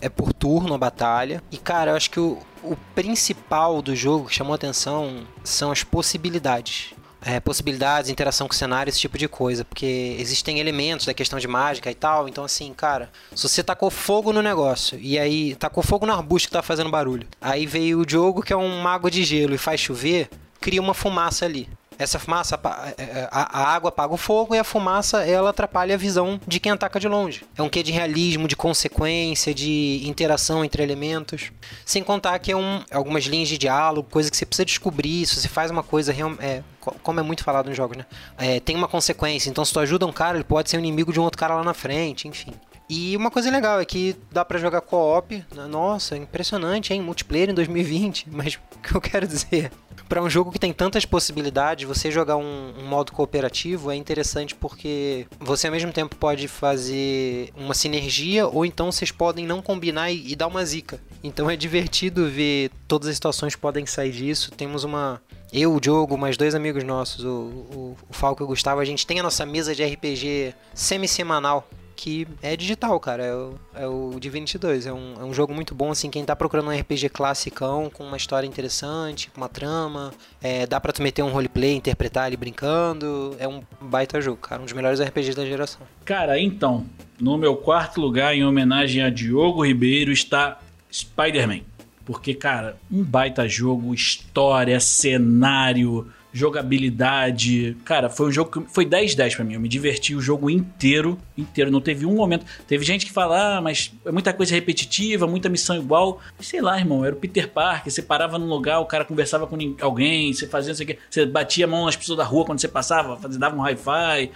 É por turno a batalha. E cara, eu acho que o, o principal do jogo que chamou atenção são as possibilidades é, possibilidades, interação com o cenário, esse tipo de coisa. Porque existem elementos da questão de mágica e tal. Então, assim, cara, se você tacou fogo no negócio e aí tacou fogo no arbusto que tá fazendo barulho, aí veio o Diogo, que é um mago de gelo, e faz chover, cria uma fumaça ali. Essa fumaça, é, é, a, a água apaga o fogo e a fumaça ela atrapalha a visão de quem ataca de longe. É um quê de realismo, de consequência, de interação entre elementos. Sem contar que é um, algumas linhas de diálogo, coisa que você precisa descobrir. Se você faz uma coisa, real- é, co- como é muito falado nos jogos, né? É, tem uma consequência. Então, se tu ajuda um cara, ele pode ser um inimigo de um outro cara lá na frente, enfim. E uma coisa legal é que dá pra jogar co-op. né? Nossa, impressionante, hein? Multiplayer em 2020. Mas o que eu quero dizer? Pra um jogo que tem tantas possibilidades, você jogar um, um modo cooperativo é interessante porque você ao mesmo tempo pode fazer uma sinergia ou então vocês podem não combinar e, e dar uma zica. Então é divertido ver todas as situações podem sair disso. Temos uma. Eu, o Diogo, mais dois amigos nossos, o, o, o Falco e o Gustavo, a gente tem a nossa mesa de RPG semi-semanal que é digital, cara. É o, é o Divinity 2. É um, é um jogo muito bom, assim, quem tá procurando um RPG classicão, com uma história interessante, com uma trama. É, dá pra tu meter um roleplay, interpretar ele brincando. É um baita jogo, cara. Um dos melhores RPGs da geração. Cara, então, no meu quarto lugar, em homenagem a Diogo Ribeiro, está Spider-Man. Porque, cara, um baita jogo, história, cenário, jogabilidade. Cara, foi um jogo que foi 10-10 pra mim. Eu me diverti o jogo inteiro, inteiro. Não teve um momento. Teve gente que fala, ah, mas é muita coisa repetitiva, muita missão igual. Sei lá, irmão, era o Peter Parker. Você parava num lugar, o cara conversava com alguém, você fazia não sei o quê. Você batia a mão nas pessoas da rua quando você passava, dava um hi-fi.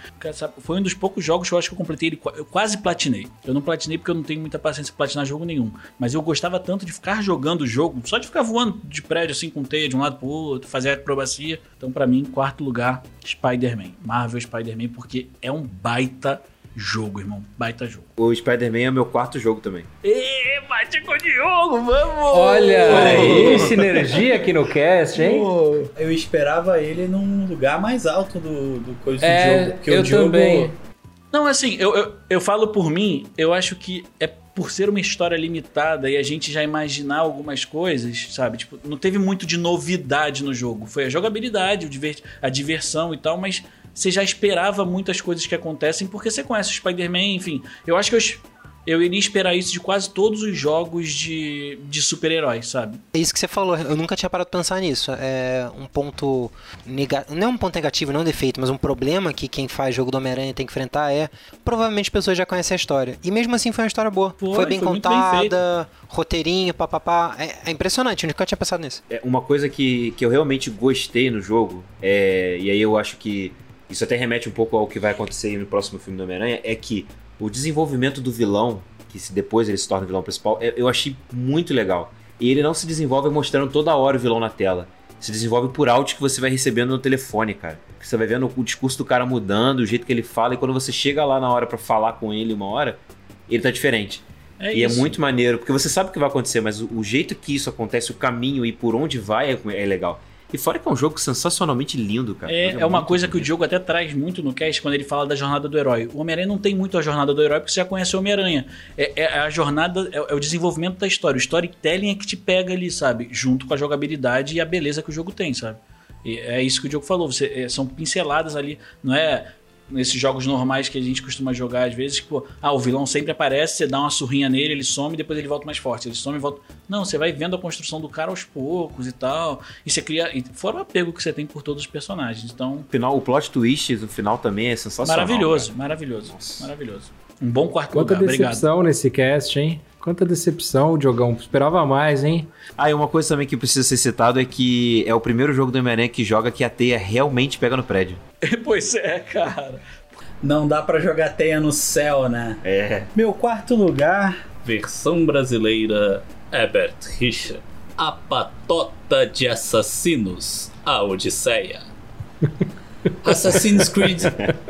Foi um dos poucos jogos que eu acho que eu completei ele. Eu quase platinei. Eu não platinei porque eu não tenho muita paciência pra platinar jogo nenhum. Mas eu gostava tanto de ficar jogando o jogo, só de ficar voando de prédio assim com teia de um lado pro outro, fazer acrobacia. Então, pra mim, quarto lugar, Spider-Man. Marvel Spider-Man, porque é um baita jogo, irmão. Baita jogo. O Spider-Man é o meu quarto jogo também. Ê, bate com o Diogo, vamos! Olha aí, sinergia aqui no cast, hein? Eu esperava ele num lugar mais alto do, do coisa É, do jogo. Porque eu o jogo, também. Não, assim, eu, eu, eu falo por mim, eu acho que é por ser uma história limitada e a gente já imaginar algumas coisas, sabe? Tipo, não teve muito de novidade no jogo. Foi a jogabilidade, a diversão e tal, mas você já esperava muitas coisas que acontecem porque você conhece o Spider-Man, enfim. Eu acho que eu, eu iria esperar isso de quase todos os jogos de, de super-heróis, sabe? É isso que você falou, eu nunca tinha parado pra pensar nisso. É um ponto negativo, não é um ponto negativo, não é um defeito, mas um problema que quem faz jogo do Homem-Aranha tem que enfrentar é provavelmente as pessoas já conhecem a história. E mesmo assim foi uma história boa. Foi, Foi, bem foi muito bem contada, roteirinho, papapá. É, é impressionante, eu nunca tinha pensado nisso. É, uma coisa que, que eu realmente gostei no jogo, é, e aí eu acho que isso até remete um pouco ao que vai acontecer aí no próximo filme do Homem-Aranha, é que o desenvolvimento do vilão, que se depois ele se torna o vilão principal, é- eu achei muito legal. E ele não se desenvolve mostrando toda hora o vilão na tela. Se desenvolve por áudio que você vai recebendo no telefone, cara. Você vai vendo o discurso do cara mudando, o jeito que ele fala, e quando você chega lá na hora pra falar com ele uma hora, ele tá diferente. É e isso. é muito maneiro, porque você sabe o que vai acontecer, mas o, o jeito que isso acontece, o caminho e por onde vai é, é legal. E fora que é um jogo sensacionalmente lindo, cara. É, é uma coisa que o. Diogo até traz muito no cast quando ele fala da jornada do herói. O Homem-Aranha não tem muito a jornada do herói porque você já conhece o Homem-Aranha. É, é a jornada, é, é o desenvolvimento da história. O storytelling é que te pega ali, sabe? Junto com a jogabilidade e a beleza que o jogo tem, sabe? E é isso que o Diogo falou. Você, é, são pinceladas ali, não é nesses jogos normais que a gente costuma jogar às vezes, tipo, ah, o vilão sempre aparece, você dá uma surrinha nele, ele some, depois ele volta mais forte, ele some e volta. Não, você vai vendo a construção do cara aos poucos e tal, e você cria, e fora o apego que você tem por todos os personagens. Então, O final, o plot twist no final também é sensacional. maravilhoso, cara. maravilhoso, Nossa. maravilhoso. Um bom quarto Quanta lugar, obrigado. nesse cast, hein? Quanta decepção, Diogão. Esperava mais, hein? Ah, e uma coisa também que precisa ser citado é que é o primeiro jogo do Homem-Aranha que joga que a teia realmente pega no prédio. *laughs* pois é, cara. Não dá pra jogar teia no céu, né? É. Meu quarto lugar, versão brasileira, Herbert Richard. A patota de assassinos, a Odisseia. *laughs* Assassin's Creed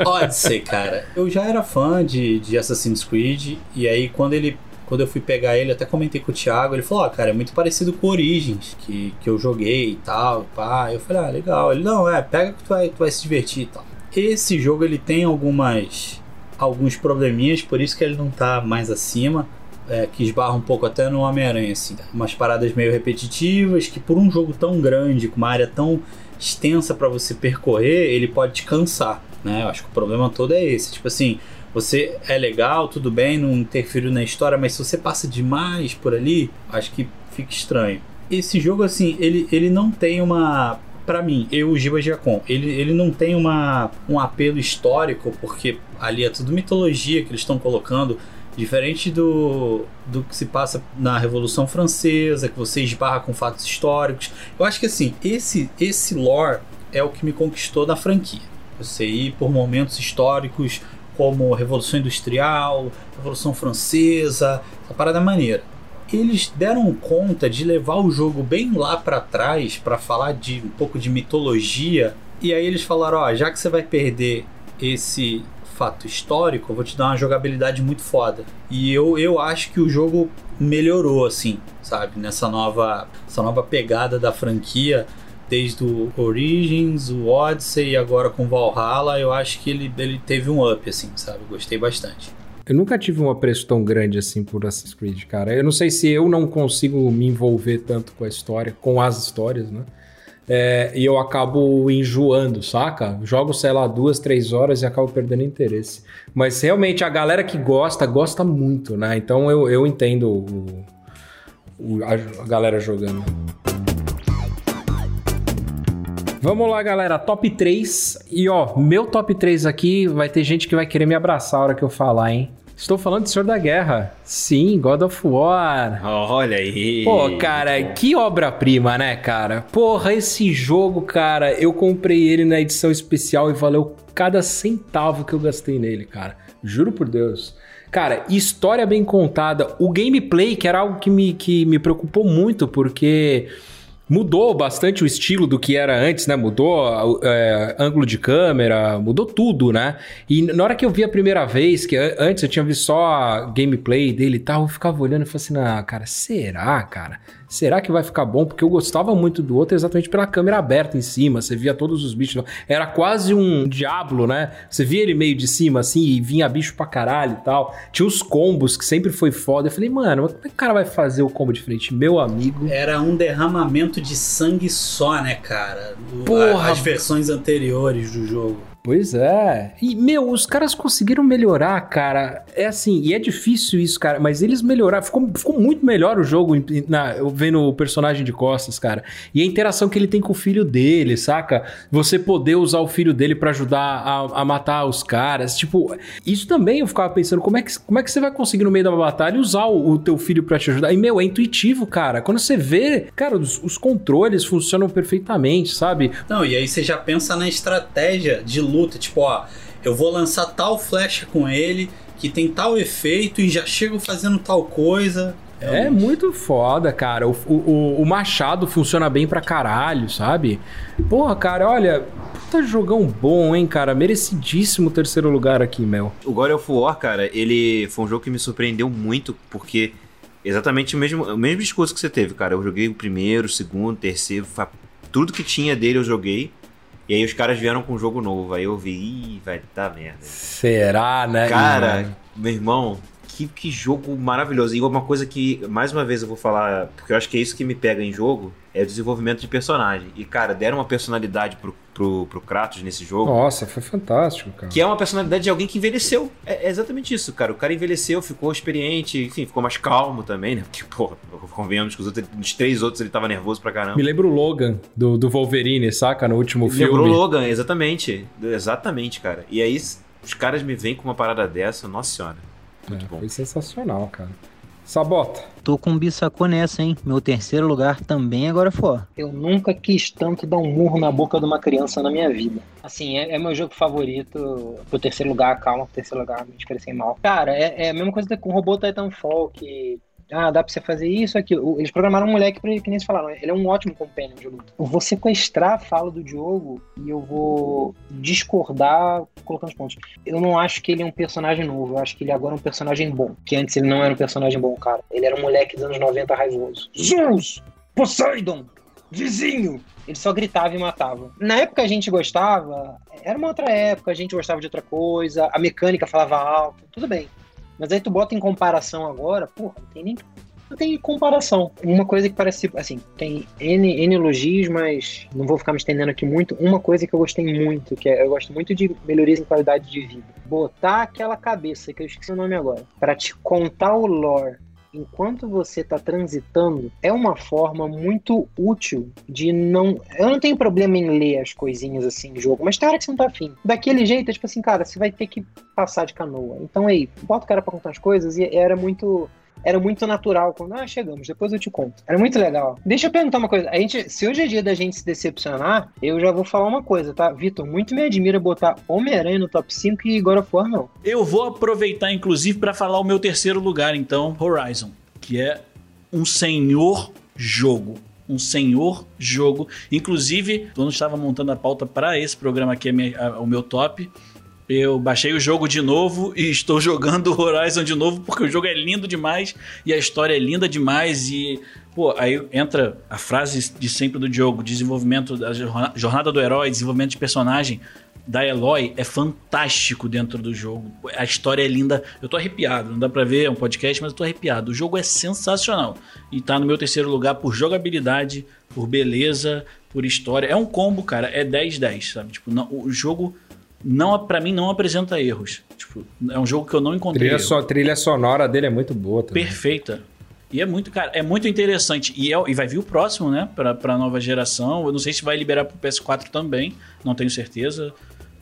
Odyssey, cara. Eu já era fã de, de Assassin's Creed, e aí quando ele. Quando eu fui pegar ele, até comentei com o Thiago, ele falou, ó, cara, é muito parecido com Origins, que, que eu joguei e tal, pá. Eu falei, ah, legal. Ele, não, é, pega que tu vai, tu vai se divertir e tal. Esse jogo, ele tem algumas alguns probleminhas, por isso que ele não tá mais acima, é, que esbarra um pouco até no Homem-Aranha, assim. Umas paradas meio repetitivas, que por um jogo tão grande, com uma área tão extensa para você percorrer, ele pode te cansar, né? Eu acho que o problema todo é esse. Tipo assim, você é legal, tudo bem, não interferiu na história, mas se você passa demais por ali, acho que fica estranho. Esse jogo, assim, ele, ele não tem uma. Pra mim, eu, o Giba Giacom, ele, ele não tem uma, um apelo histórico, porque ali é tudo mitologia que eles estão colocando, diferente do, do que se passa na Revolução Francesa, que você esbarra com fatos históricos. Eu acho que assim, esse, esse lore é o que me conquistou na franquia. Você ir por momentos históricos como Revolução Industrial, Revolução Francesa, essa parada é maneira. Eles deram conta de levar o jogo bem lá pra trás para falar de um pouco de mitologia. E aí eles falaram, ó, já que você vai perder esse fato histórico, eu vou te dar uma jogabilidade muito foda. E eu, eu acho que o jogo melhorou assim, sabe, nessa nova essa nova pegada da franquia desde o Origins, o Odyssey e agora com Valhalla, eu acho que ele, ele teve um up, assim, sabe? Gostei bastante. Eu nunca tive um apreço tão grande assim por Assassin's Creed, cara. Eu não sei se eu não consigo me envolver tanto com a história, com as histórias, né? É, e eu acabo enjoando, saca? Jogo, sei lá, duas, três horas e acabo perdendo interesse. Mas realmente a galera que gosta, gosta muito, né? Então eu, eu entendo o, o- a, a galera jogando. Vamos lá, galera. Top 3. E ó, meu top 3 aqui vai ter gente que vai querer me abraçar a hora que eu falar, hein? Estou falando de Senhor da Guerra. Sim, God of War. Olha aí. Pô, cara, que obra-prima, né, cara? Porra, esse jogo, cara, eu comprei ele na edição especial e valeu cada centavo que eu gastei nele, cara. Juro por Deus. Cara, história bem contada. O gameplay, que era algo que me, que me preocupou muito, porque mudou bastante o estilo do que era antes, né? Mudou é, ângulo de câmera, mudou tudo, né? E na hora que eu vi a primeira vez, que an- antes eu tinha visto só gameplay dele e tal, eu ficava olhando e falei assim, ah, cara, será, cara? Será que vai ficar bom? Porque eu gostava muito do outro exatamente pela câmera aberta em cima, você via todos os bichos. Era quase um Diablo, né? Você via ele meio de cima assim e vinha bicho pra caralho e tal. Tinha os combos que sempre foi foda. Eu falei, mano, mas como é que o cara vai fazer o combo de frente? Meu amigo. Era um derramamento de sangue só, né, cara? Porra. As versões anteriores do jogo. Pois é. E, meu, os caras conseguiram melhorar, cara. É assim, e é difícil isso, cara, mas eles melhoraram. Ficou, ficou muito melhor o jogo na, vendo o personagem de costas, cara. E a interação que ele tem com o filho dele, saca? Você poder usar o filho dele pra ajudar a, a matar os caras. Tipo, isso também eu ficava pensando, como é que, como é que você vai conseguir no meio da batalha usar o, o teu filho pra te ajudar? E, meu, é intuitivo, cara. Quando você vê, cara, os, os controles funcionam perfeitamente, sabe? Não, e aí você já pensa na estratégia de luta, tipo, ó, eu vou lançar tal flecha com ele, que tem tal efeito e já chego fazendo tal coisa. É muito foda, cara. O, o, o machado funciona bem pra caralho, sabe? Porra, cara, olha. Puta jogão bom, hein, cara? Merecidíssimo terceiro lugar aqui, Mel. O God of War, cara, ele foi um jogo que me surpreendeu muito, porque exatamente o mesmo, o mesmo discurso que você teve, cara. Eu joguei o primeiro, o segundo, o terceiro, tudo que tinha dele eu joguei. E aí os caras vieram com um jogo novo. Aí eu vi, ih, vai dar merda. Será, né? Cara, meu irmão, que, que jogo maravilhoso. E uma coisa que, mais uma vez, eu vou falar, porque eu acho que é isso que me pega em jogo, é o desenvolvimento de personagem. E, cara, deram uma personalidade pro, pro, pro Kratos nesse jogo. Nossa, foi fantástico, cara. Que é uma personalidade de alguém que envelheceu. É, é exatamente isso, cara. O cara envelheceu, ficou experiente, enfim, ficou mais calmo também, né? Porque, pô, convenhamos que os, outros, os três outros ele tava nervoso pra caramba. Me lembra o Logan do, do Wolverine, saca? No último Lembrou filme. Logan, exatamente. Exatamente, cara. E aí, os caras me vêm com uma parada dessa, nossa senhora. Muito É, bom. foi sensacional, cara. Sabota. Tô com um bissacô nessa, hein? Meu terceiro lugar também agora for. Eu nunca quis tanto dar um murro na boca de uma criança na minha vida. Assim, é, é meu jogo favorito. Pro terceiro lugar, calma, pro terceiro lugar, me expressei mal. Cara, é, é a mesma coisa com o robô Titanfall, que. Ah, dá pra você fazer isso, aquilo. Eles programaram um moleque pra, que nem se falaram. Ele é um ótimo companion de luta. Eu vou sequestrar a fala do Diogo e eu vou discordar colocando os pontos. Eu não acho que ele é um personagem novo. Eu acho que ele agora é um personagem bom. Que antes ele não era um personagem bom, cara. Ele era um moleque dos anos 90 raivoso. Zeus! Poseidon! Vizinho! Ele só gritava e matava. Na época a gente gostava, era uma outra época, a gente gostava de outra coisa, a mecânica falava alto, tudo bem. Mas aí tu bota em comparação agora, porra, não tem nem. Não tem comparação. Uma coisa que parece, assim, tem N, N elogios, mas não vou ficar me estendendo aqui muito. Uma coisa que eu gostei muito, que é, eu gosto muito de melhorias em qualidade de vida. Botar aquela cabeça, que eu esqueci o nome agora, pra te contar o lore enquanto você tá transitando, é uma forma muito útil de não. Eu não tenho problema em ler as coisinhas assim de jogo, mas tem hora que você não tá afim. Daquele jeito, é tipo assim, cara, você vai ter que passar de canoa. Então aí, bota o cara pra contar as coisas e era muito. Era muito natural quando, ah, chegamos, depois eu te conto. Era muito legal. Deixa eu perguntar uma coisa. A gente, se hoje é dia da gente se decepcionar, eu já vou falar uma coisa, tá? Vitor, muito me admira botar Homem-Aranha no top 5 e God of War não. Eu vou aproveitar, inclusive, para falar o meu terceiro lugar, então, Horizon, que é um senhor jogo. Um senhor jogo. Inclusive, quando estava montando a pauta para esse programa aqui, a minha- a- o meu top, eu baixei o jogo de novo e estou jogando Horizon de novo porque o jogo é lindo demais e a história é linda demais e pô, aí entra a frase de sempre do Diogo, desenvolvimento da jorna- jornada do herói, desenvolvimento de personagem da Eloy é fantástico dentro do jogo. A história é linda. Eu tô arrepiado. Não dá pra ver, é um podcast, mas eu tô arrepiado. O jogo é sensacional. E tá no meu terceiro lugar por jogabilidade, por beleza, por história. É um combo, cara. É 10-10, sabe? Tipo, não- o jogo não para mim não apresenta erros. Tipo, é um jogo que eu não encontrei. Trilha, so, trilha sonora dele é muito boa também. Perfeita. E é muito, cara, é muito interessante. E, é- e vai vir o próximo, né? Pra, pra nova geração. Eu não sei se vai liberar pro PS4 também. Não tenho certeza.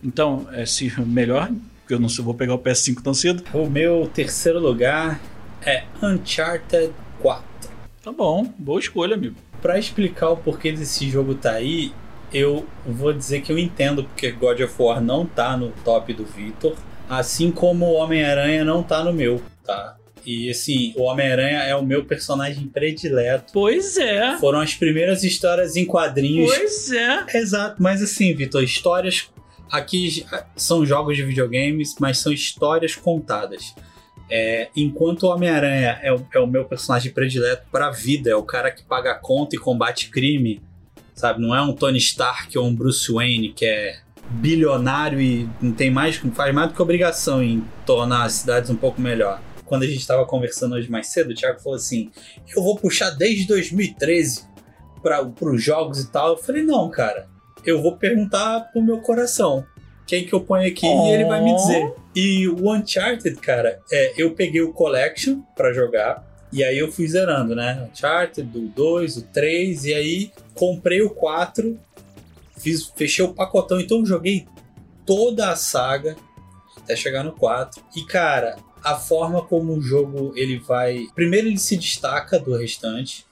Então, é se melhor. porque Eu não sei, vou pegar o PS5 tão cedo. O meu terceiro lugar é Uncharted 4. Tá bom, boa escolha, amigo. Pra explicar o porquê desse jogo tá aí, eu vou dizer que eu entendo porque God of War não tá no top do Victor, assim como o Homem-Aranha não tá no meu, tá? E assim, o Homem-Aranha é o meu personagem predileto. Pois é. Foram as primeiras histórias em quadrinhos. Pois é. Exato, mas assim, Vitor, histórias aqui são jogos de videogames, mas são histórias contadas. É, enquanto o Homem-Aranha é, o- é o meu personagem predileto pra vida, é o cara que paga a conta e combate crime, sabe? Não é um Tony Stark ou um Bruce Wayne que é bilionário e não tem mais, faz mais do que obrigação em tornar as cidades um pouco melhor. Quando a gente estava conversando hoje mais cedo, o Thiago falou assim: Eu vou puxar desde 2013 para os jogos e tal. Eu falei: Não, cara, eu vou perguntar pro meu coração quem que eu ponho aqui e ele vai me dizer. E o Uncharted, cara, é, eu peguei o Collection pra jogar. E aí eu fui zerando, né? Uncharted, o 2, o 3, e aí comprei o 4, fiz, fechei o pacotão, então joguei toda a saga até chegar no 4. E cara, a forma como o jogo ele vai. Primeiro ele se destaca do restante.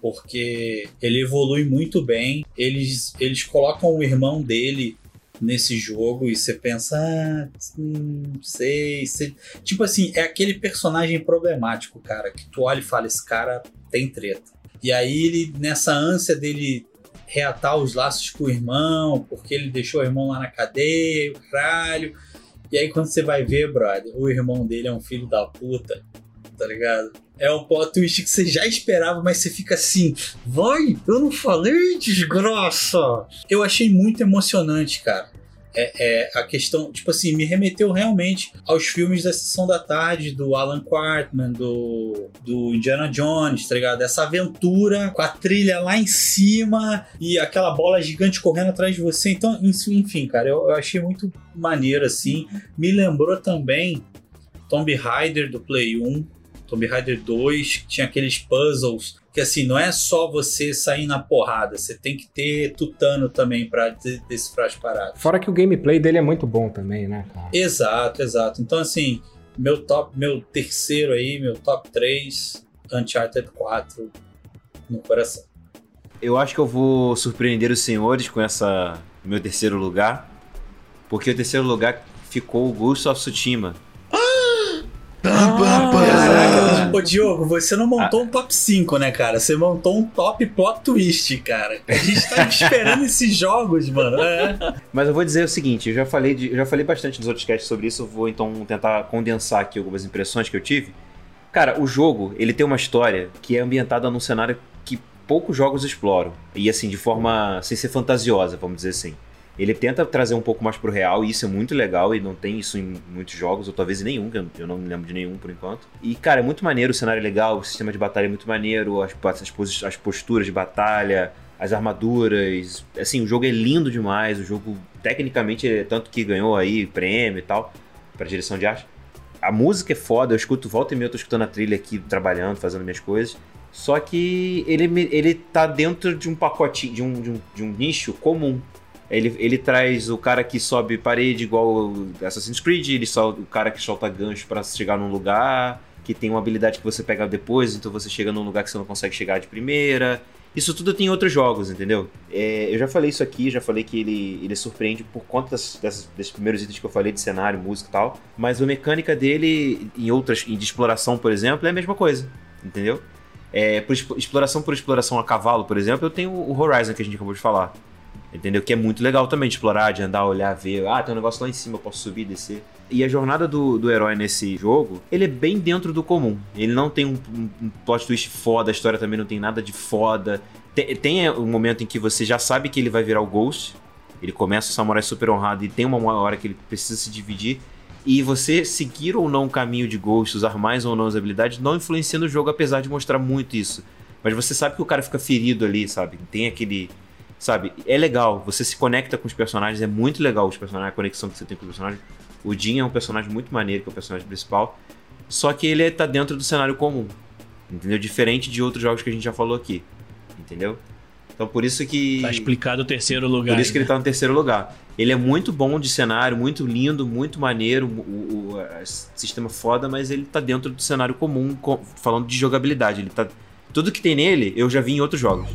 Porque ele evolui muito bem. Eles, eles colocam o irmão dele nesse jogo e você pensa, ah, hum, sei, sei. Tipo assim, é aquele personagem problemático, cara, que tu olha e fala, esse cara tem treta. E aí ele, nessa ânsia dele reatar os laços com o irmão, porque ele deixou o irmão lá na cadeia, o caralho. E aí quando você vai ver, brother, o irmão dele é um filho da puta, tá ligado? É um plot twist que você já esperava, mas você fica assim, vai, eu não falei, desgraça! Eu achei muito emocionante, cara. É, é, a questão, tipo assim, me remeteu realmente aos filmes da Sessão da Tarde, do Alan Quartman, do, do Indiana Jones, tá ligado? Essa aventura com a trilha lá em cima e aquela bola gigante correndo atrás de você. Então, enfim, cara, eu, eu achei muito maneiro, assim. Me lembrou também Tomb Raider do Play 1, Tomb Raider 2, que tinha aqueles puzzles que assim, não é só você sair na porrada, você tem que ter tutano também pra de- decifrar as paradas. Fora que o gameplay dele é muito bom também, né, cara? Exato, exato. Então assim, meu top, meu terceiro aí, meu top 3, Uncharted 4 no coração. Eu acho que eu vou surpreender os senhores com essa meu terceiro lugar, porque o terceiro lugar ficou o Ghost of Tsushima. Caraca, Ô Diogo, você não montou um top 5, né, cara? Você montou um top plot twist, cara. A gente tá *laughs* esperando esses jogos, mano. É. Mas eu vou dizer o seguinte, eu já falei, de- já falei bastante nos outros casts sobre isso, eu vou então tentar condensar aqui algumas impressões que eu tive. Cara, o jogo, ele tem uma história que é ambientada num cenário que poucos jogos exploram. E assim, de forma sem ser fantasiosa, vamos dizer assim. Ele tenta trazer um pouco mais pro real, e isso é muito legal, e não tem isso em muitos jogos, ou talvez em nenhum, que eu- não me lembro de nenhum por enquanto. E, cara, é muito maneiro, o cenário é legal, o sistema de batalha é muito maneiro, as, as, as posturas de batalha, as armaduras. Assim, o jogo é lindo demais, o jogo tecnicamente é tanto que ganhou aí prêmio e tal, pra direção de arte. A música é foda, eu escuto volta e meia, eu tô escutando a trilha aqui, trabalhando, fazendo minhas coisas. Só que ele, ele tá dentro de um pacote, de um, de um, de um nicho comum. Ele, ele traz o cara que sobe parede igual Assassin's Creed, ele só, o cara que solta gancho pra chegar num lugar, que tem uma habilidade que você pega depois, então você chega num lugar que você não consegue chegar de primeira. Isso tudo tem em outros jogos, entendeu? É, eu já falei isso aqui, já falei que ele, ele surpreende por conta das- dessas- desses primeiros itens que eu falei de cenário, música e tal. Mas a mecânica dele em outras, em de exploração, por exemplo, é a mesma coisa, entendeu? É, por exploração por exploração a cavalo, por exemplo, eu tenho o Horizon que a gente acabou de falar. Entendeu? Que é muito legal também de explorar, de andar, olhar, ver. Ah, tem um negócio lá em cima, eu posso subir, descer. E a jornada do, do herói nesse jogo, ele é bem dentro do comum. Ele não tem um, um, um plot twist foda, a história também não tem nada de foda. Tem, tem um momento em que você já sabe que ele vai virar o Ghost. Ele começa o samurai super honrado e tem uma hora que ele precisa se dividir. E você seguir ou não o caminho de Ghost, usar mais ou não as habilidades, não influencia no jogo, apesar de mostrar muito isso. Mas você sabe que o cara fica ferido ali, sabe? Tem aquele. Sabe? É legal, você se conecta com os personagens, é muito legal os personagens, a conexão que você tem com os personagens. O Jin é um personagem muito maneiro, que é o personagem principal. Só que ele tá dentro do cenário comum. Entendeu? Diferente de outros jogos que a gente já falou aqui. Entendeu? Então por isso que. Tá explicado o terceiro lugar. Por isso que ele tá no terceiro lugar. Ele é muito bom de cenário, muito lindo, muito maneiro, o, o- o sistema foda, mas ele tá dentro do cenário comum, co- falando de jogabilidade. Ele tá. Tudo que tem nele, eu já vi em outros jogos.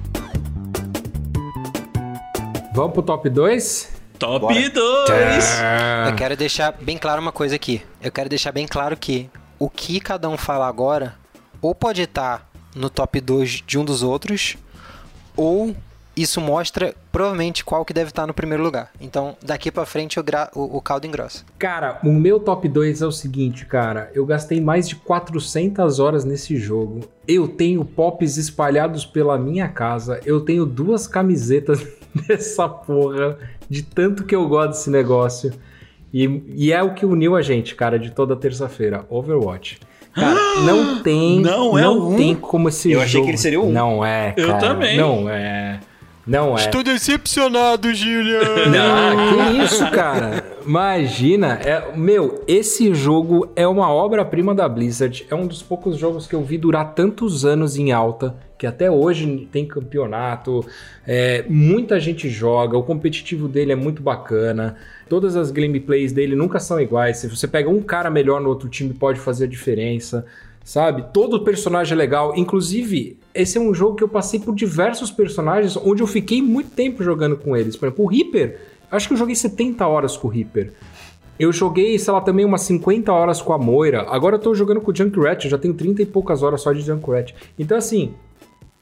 Vamos pro top 2? Top Bora. 2! Eu quero deixar bem claro uma coisa aqui. Eu quero deixar bem claro que o que cada um falar agora, ou pode estar no top 2 de um dos outros, ou isso mostra provavelmente qual que deve estar no primeiro lugar. Então, daqui pra frente, o, gra- o, o caldo engrossa. Cara, o meu top 2 é o seguinte, cara. Eu gastei mais de 400 horas nesse jogo. Eu tenho pops espalhados pela minha casa. Eu tenho duas camisetas *laughs* dessa porra. De tanto que eu gosto desse negócio. E, e é o que uniu a gente, cara, de toda terça-feira. Overwatch. Cara, *gasps* não tem. Não é o um? tem como esse Eu jogo. achei que ele seria o um. Não é, Eu cara. também. Não é. Não é. decepcionado, Julian! *laughs* Não, que isso, cara? Imagina, é, meu, esse jogo é uma obra-prima da Blizzard. É um dos poucos jogos que eu vi durar tantos anos em alta, que até hoje tem campeonato, é, muita gente joga, o competitivo dele é muito bacana. Todas as gameplays dele nunca são iguais. Se você pega um cara melhor no outro time, pode fazer a diferença. Sabe? Todo personagem é legal. Inclusive, esse é um jogo que eu passei por diversos personagens onde eu fiquei muito tempo jogando com eles. Por exemplo, o Reaper. Acho que eu joguei 70 horas com o Reaper. Eu joguei, sei lá, também umas 50 horas com a Moira. Agora eu tô jogando com o Junkrat. Eu já tenho 30 e poucas horas só de Junkrat. Então, assim,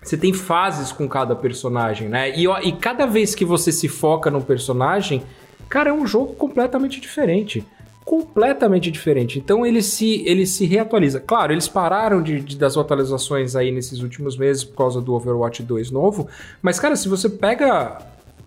você tem fases com cada personagem, né? E, e cada vez que você se foca num personagem, cara, é um jogo completamente diferente. Completamente diferente. Então ele se, ele se reatualiza. Claro, eles pararam de, de- das atualizações aí nesses últimos meses por causa do Overwatch 2 novo. Mas, cara, se você pega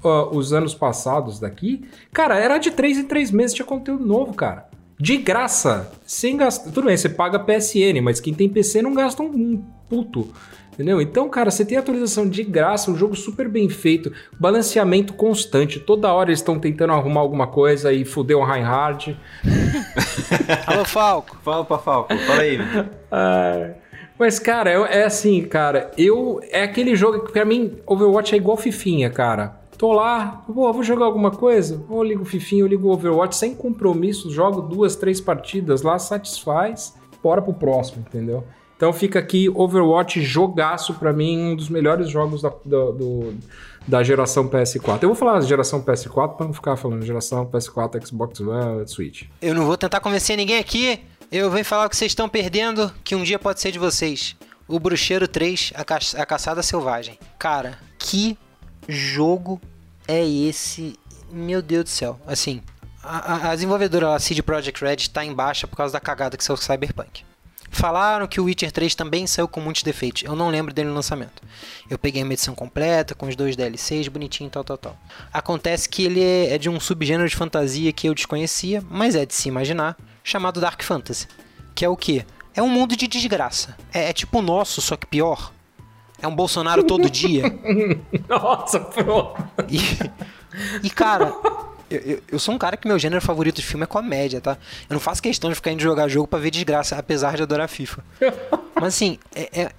ó, os anos passados daqui, cara, era de 3 em 3 meses tinha conteúdo novo, cara. De graça, sem gastar. Tudo bem, você paga PSN, mas quem tem PC não gasta um puto. Entendeu? Então, cara, você tem atualização de graça, um jogo super bem feito, balanceamento constante. Toda hora eles estão tentando arrumar alguma coisa e fuder um Reinhardt. *laughs* Alô, Falco! Fala pra Falco, fala aí. *laughs* Ah, mas, cara, é, é assim, cara, eu. É aquele jogo que pra mim, Overwatch é igual Fifinha, cara. Tô lá, pô, vou jogar alguma coisa? Ou eu ligo o Fifinha, eu ligo o Overwatch sem compromisso, jogo duas, três partidas lá, satisfaz, bora pro próximo, entendeu? Então fica aqui Overwatch jogaço pra mim, um dos melhores jogos da, do- do- da geração PS4. Eu vou falar geração PS4 pra não ficar falando geração PS4, Xbox One, Switch. Eu não vou tentar convencer ninguém aqui. Eu venho falar o que vocês estão perdendo, que um dia pode ser de vocês. O Bruxeiro 3, a, ca a Caçada Selvagem. Cara, que jogo é esse? Meu Deus do céu. Assim, a, a- desenvolvedora a CD Projekt Red tá em baixa por causa da cagada que saiu o Cyberpunk. Falaram que o Witcher 3 também saiu com muitos defeitos. Eu não lembro dele no lançamento. Eu peguei uma edição completa, com os dois DLCs, bonitinho, tal, tal, tal. Acontece que ele é é de um subgênero de fantasia que eu desconhecia, mas é de se imaginar, chamado Dark Fantasy. Que é o quê? É um mundo de desgraça. É, é tipo o nosso, só que pior. É um Bolsonaro todo dia. *laughs* Nossa, pronto. E, e, cara, eu, eu- eu sou um cara que meu gênero favorito de filme é comédia, tá? Eu não faço questão de ficar indo jogar jogo pra ver desgraça, apesar de adorar FIFA. *laughs* Mas assim, é, é,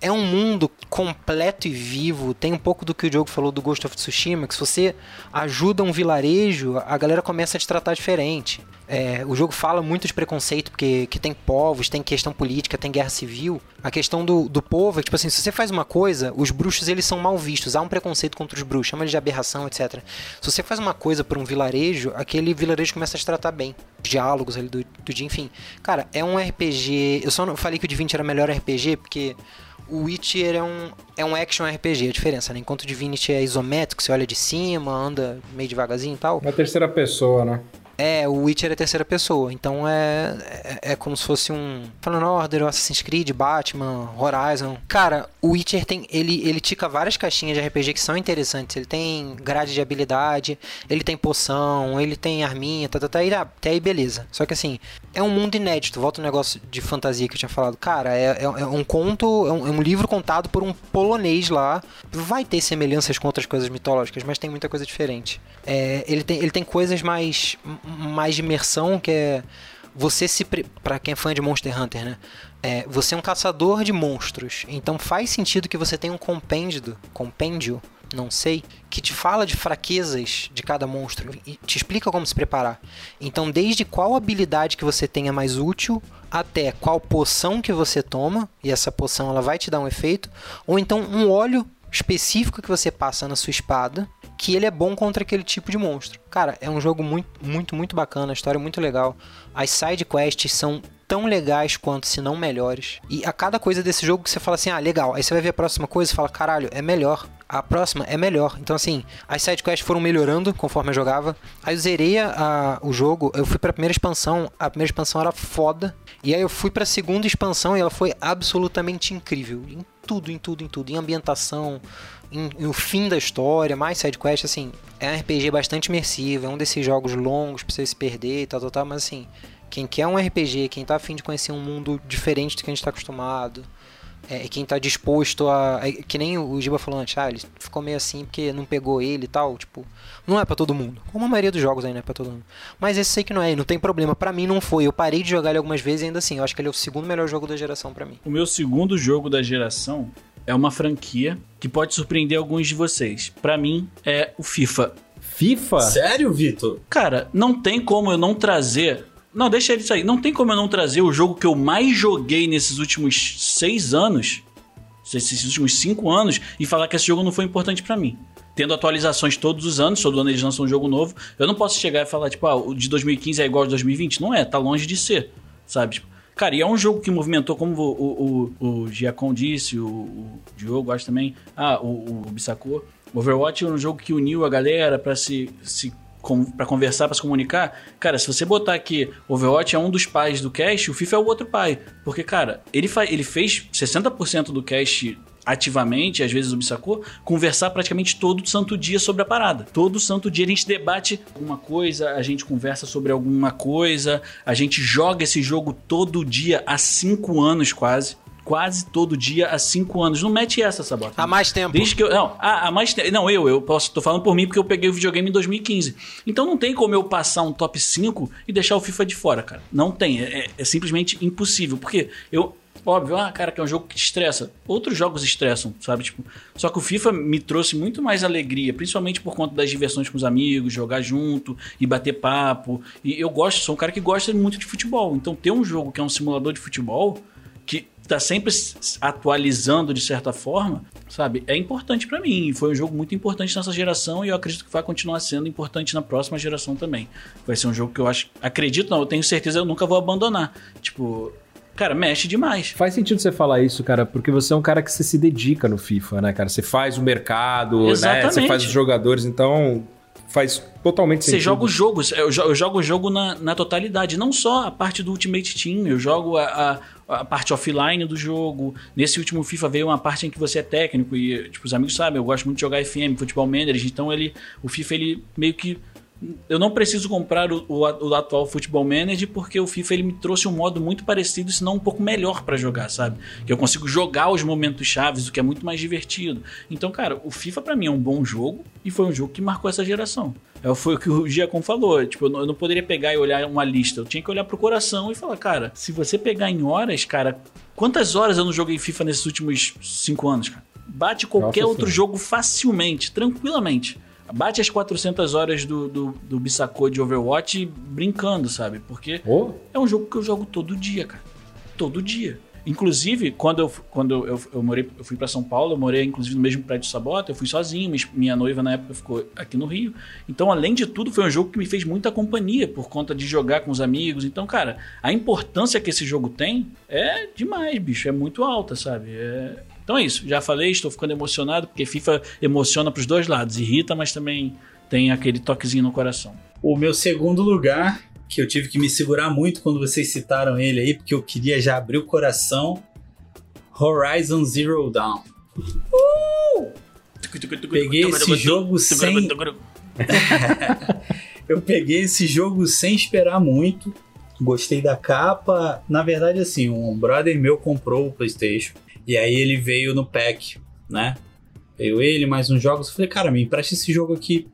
é um mundo completo e vivo. Tem um pouco do que o Diogo falou do Ghost of Tsushima, que se você ajuda um vilarejo, a galera começa a te tratar diferente. É, o jogo fala muito de preconceito, porque que tem povos, tem questão política, tem guerra civil. A questão do, do povo é que, tipo assim, se você faz uma coisa, os bruxos eles são mal vistos. Há um preconceito contra os bruxos, chama eles de aberração, etc. Se você faz uma coisa por um vilarejo, aquele vilarejo começa a te tratar bem. Os diálogos ali do, do dia, enfim. Cara, é um RPG. Eu só não falei que o Divinity era melhor RPG, porque o Witcher é um, é um action RPG, a diferença, né? Enquanto o Divinity é isométrico, você olha de cima, anda meio devagarzinho e tal. Na terceira pessoa, né? É, o Witcher é terceira pessoa, então é, é, é como se fosse um Fallen Order, Assassin's Creed, Batman, Horizon. Cara, o Witcher tem, ele, ele tica várias caixinhas de RPG que são interessantes. Ele tem grade de habilidade, ele tem poção, ele tem arminha, tá, tá, tá, e até aí beleza. Só que assim, é um mundo inédito, volta o negócio de fantasia que eu tinha falado. Cara, é, é, é um conto, é um, é um livro contado por um polonês lá. Vai ter semelhanças com outras coisas mitológicas, mas tem muita coisa diferente. É, ele, tem, ele tem coisas mais, mais de imersão, que é você se. Pra quem é fã de Monster Hunter, né? É, você é um caçador de monstros. Então faz sentido que você tenha um compêndio. Compêndio? Não sei. Que te fala de fraquezas de cada monstro. E te explica como se preparar. Então, desde qual habilidade que você tenha mais útil. Até qual poção que você toma. E essa poção ela vai te dar um efeito. Ou então um óleo específico que você passa na sua espada, que ele é bom contra aquele tipo de monstro. Cara, é um jogo muito, muito, muito bacana, a história é muito legal. As side quests são tão legais quanto, se não melhores. E a cada coisa desse jogo que você fala assim, ah, legal. Aí você vai ver a próxima coisa e fala, caralho, é melhor. A próxima é melhor. Então, assim, as side quests foram melhorando conforme eu jogava. Aí eu zerei a- o jogo, eu fui pra primeira expansão, a primeira expansão era foda. E aí eu fui pra segunda expansão e ela foi absolutamente incrível. Em tudo, em tudo, em tudo. Em ambientação, em, o fim da história, mais sidequest, assim. É um RPG bastante imersivo, é um desses jogos longos pra você se perder e tal, tal, tal. Mas assim, quem quer um RPG, quem tá afim de conhecer um mundo diferente do que a gente tá acostumado... É, quem tá disposto a. é, que nem o Giba falou antes, ah, ele ficou meio assim porque não pegou ele e tal. Tipo, não é pra todo mundo. Como a maioria dos jogos aí não é pra todo mundo. Mas esse sei que não é, não tem problema. Pra mim não foi. Eu parei de jogar ele algumas vezes e ainda assim, eu acho que ele é o segundo melhor jogo da geração pra mim. O meu segundo jogo da geração é uma franquia que pode surpreender alguns de vocês. Pra mim, é o FIFA. FIFA? Sério, Vitor? Cara, não tem como eu não trazer. Não, deixa isso aí. Não tem como eu não trazer o jogo que eu mais joguei nesses últimos seis anos, esses últimos cinco anos, e falar que esse jogo não foi importante pra mim. Tendo atualizações todos os anos, todo ano eles lançam um jogo novo. Eu não posso chegar e falar, tipo, ah, o de 2015 é igual ao de 2020. Não é, tá longe de ser, sabe? Tipo, cara, e é um jogo que movimentou, como o, o, o, Giacom disse, o, o Diogo, acho também, ah, o, o Bissacô. Overwatch é um jogo que uniu a galera pra se, se para conversar, pra se comunicar, cara, se você botar aqui Overwatch é um dos pais do cast, o FIFA é o outro pai. Porque, cara, ele, ele fez 60% do cast ativamente, às vezes o Bissacô, conversar praticamente todo santo dia sobre a parada. Todo santo dia a gente debate alguma coisa, a gente conversa sobre alguma coisa, a gente joga esse jogo todo dia há cinco anos quase. Quase todo dia há cinco anos. Não mete essa, Sabota. Há mais tempo. Desde que eu. Não, há, há mais tempo. Não, eu, eu posso. Tô falando por mim porque eu peguei o videogame em 2015. Então não tem como eu passar um top 5 e deixar o FIFA de fora, cara. Não tem. É, é simplesmente impossível. Porque eu. Óbvio, ah, cara, que é um jogo que estressa. Outros jogos estressam, sabe? Tipo, só que o FIFA me trouxe muito mais alegria, principalmente por conta das diversões com os amigos, jogar junto e bater papo. E eu gosto, sou um cara que gosta muito de futebol. Então ter um jogo que é um simulador de futebol que tá sempre se atualizando de certa forma, sabe? É importante pra mim. Foi um jogo muito importante nessa geração e eu acredito que vai continuar sendo importante na próxima geração também. Vai ser um jogo que eu acho, acredito não, eu tenho certeza eu nunca vou abandonar. Tipo, cara, mexe demais. Faz sentido você falar isso, cara, porque você é um cara que você se dedica no FIFA, né, cara? Você faz o mercado, né? Exatamente. Você faz os jogadores, então faz totalmente Você sentido. joga os jogos, eu jo- eu jogo o jogo na, na totalidade, não só a parte do Ultimate Team, eu jogo a, a, a parte offline do jogo. Nesse último FIFA veio uma parte em que você é técnico e, tipo, os amigos sabem, eu gosto muito de jogar FM, Futebol Manager, então ele, o FIFA ele meio que eu não preciso comprar o, o, o atual Futebol Manager porque o FIFA ele me trouxe um modo muito parecido, se não um pouco melhor pra jogar, sabe? Que eu consigo jogar os momentos chaves, o que é muito mais divertido. Então, cara, o FIFA pra mim é um bom jogo e foi um jogo que marcou essa geração. É, Foi o que o Giacom falou. Tipo, eu não, eu não poderia pegar e olhar uma lista. Eu tinha que olhar pro coração e falar, cara, se você pegar em horas, cara, quantas horas eu não joguei FIFA nesses últimos cinco anos, cara? Bate qualquer Nossa outro Senhora. jogo facilmente, tranquilamente. Bate as 400 horas do, do, do Bissacô de Overwatch brincando, sabe? Porque Ô, é um jogo que eu jogo todo dia, cara. Todo dia. Inclusive, quando eu, quando eu, eu, morei, eu fui para São Paulo, eu morei inclusive no mesmo prédio do Sabota, eu fui sozinho, minha- minha noiva na época ficou aqui no Rio. Então, além de tudo, foi um jogo que me fez muita companhia por conta de jogar com os amigos. Então, cara, a importância que esse jogo tem é demais, bicho, é muito alta, sabe? É... Então é isso, já falei, estou ficando emocionado, porque FIFA emociona pros dois lados, irrita, mas também tem aquele toquezinho no coração. O meu segundo lugar, que eu tive que me segurar muito quando vocês citaram ele aí, porque eu queria já abrir o coração. Horizon Zero Dawn. Peguei esse jogo sem- Eu peguei esse jogo sem esperar muito. Gostei da capa. Na verdade, assim, um brother meu comprou o PlayStation. E aí ele veio no pack, né? Veio ele, mais uns jogos. Eu falei, cara, me empresta esse jogo aqui.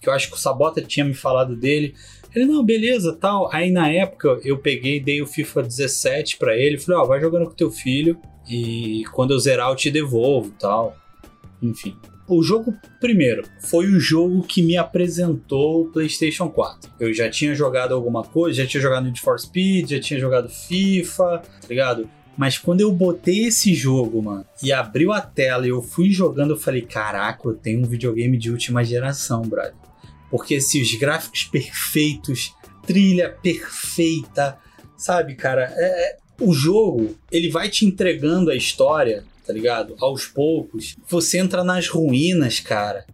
Que eu acho que o Sabota tinha me falado dele. Ele, não, beleza, tal. Aí na época eu peguei, dei o FIFA 17 pra ele, falei, ó, vai jogando com teu filho e quando eu zerar eu te devolvo tal. Enfim. O jogo, primeiro, foi o jogo que me apresentou o PlayStation 4. Eu já tinha jogado alguma coisa, já tinha jogado Need for Speed, já tinha jogado FIFA, tá ligado? Mas quando eu botei esse jogo, mano, e abriu a tela e eu fui jogando, eu falei: caraca, eu tenho um videogame de última geração, brother. Porque assim, os gráficos perfeitos, trilha perfeita, sabe, cara? É, é- o jogo, ele vai te entregando a história, tá ligado? Aos poucos. Você entra nas ruínas, cara.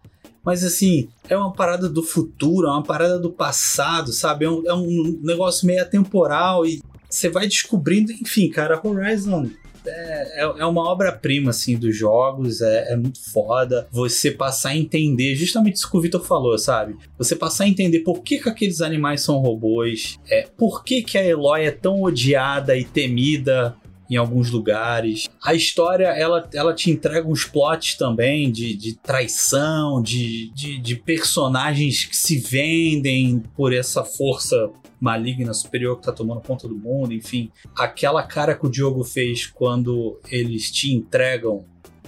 Mas assim, é uma parada do futuro, é uma parada do passado, sabe? É um, é um negócio meio atemporal e você vai descobrindo, enfim, cara, Horizon é, é, é uma obra-prima, assim, dos jogos, é, é muito foda. Você passar a entender, justamente isso que o Vitor falou, sabe? Você passar a entender por que, que aqueles animais são robôs, é, por que, que a Eloy é tão odiada e temida em alguns lugares. A história, ela, ela te entrega uns plots também de, de traição, de, de, de personagens que se vendem por essa força maligna superior que tá tomando conta do mundo, enfim. Aquela cara que o Diogo fez quando eles te entregam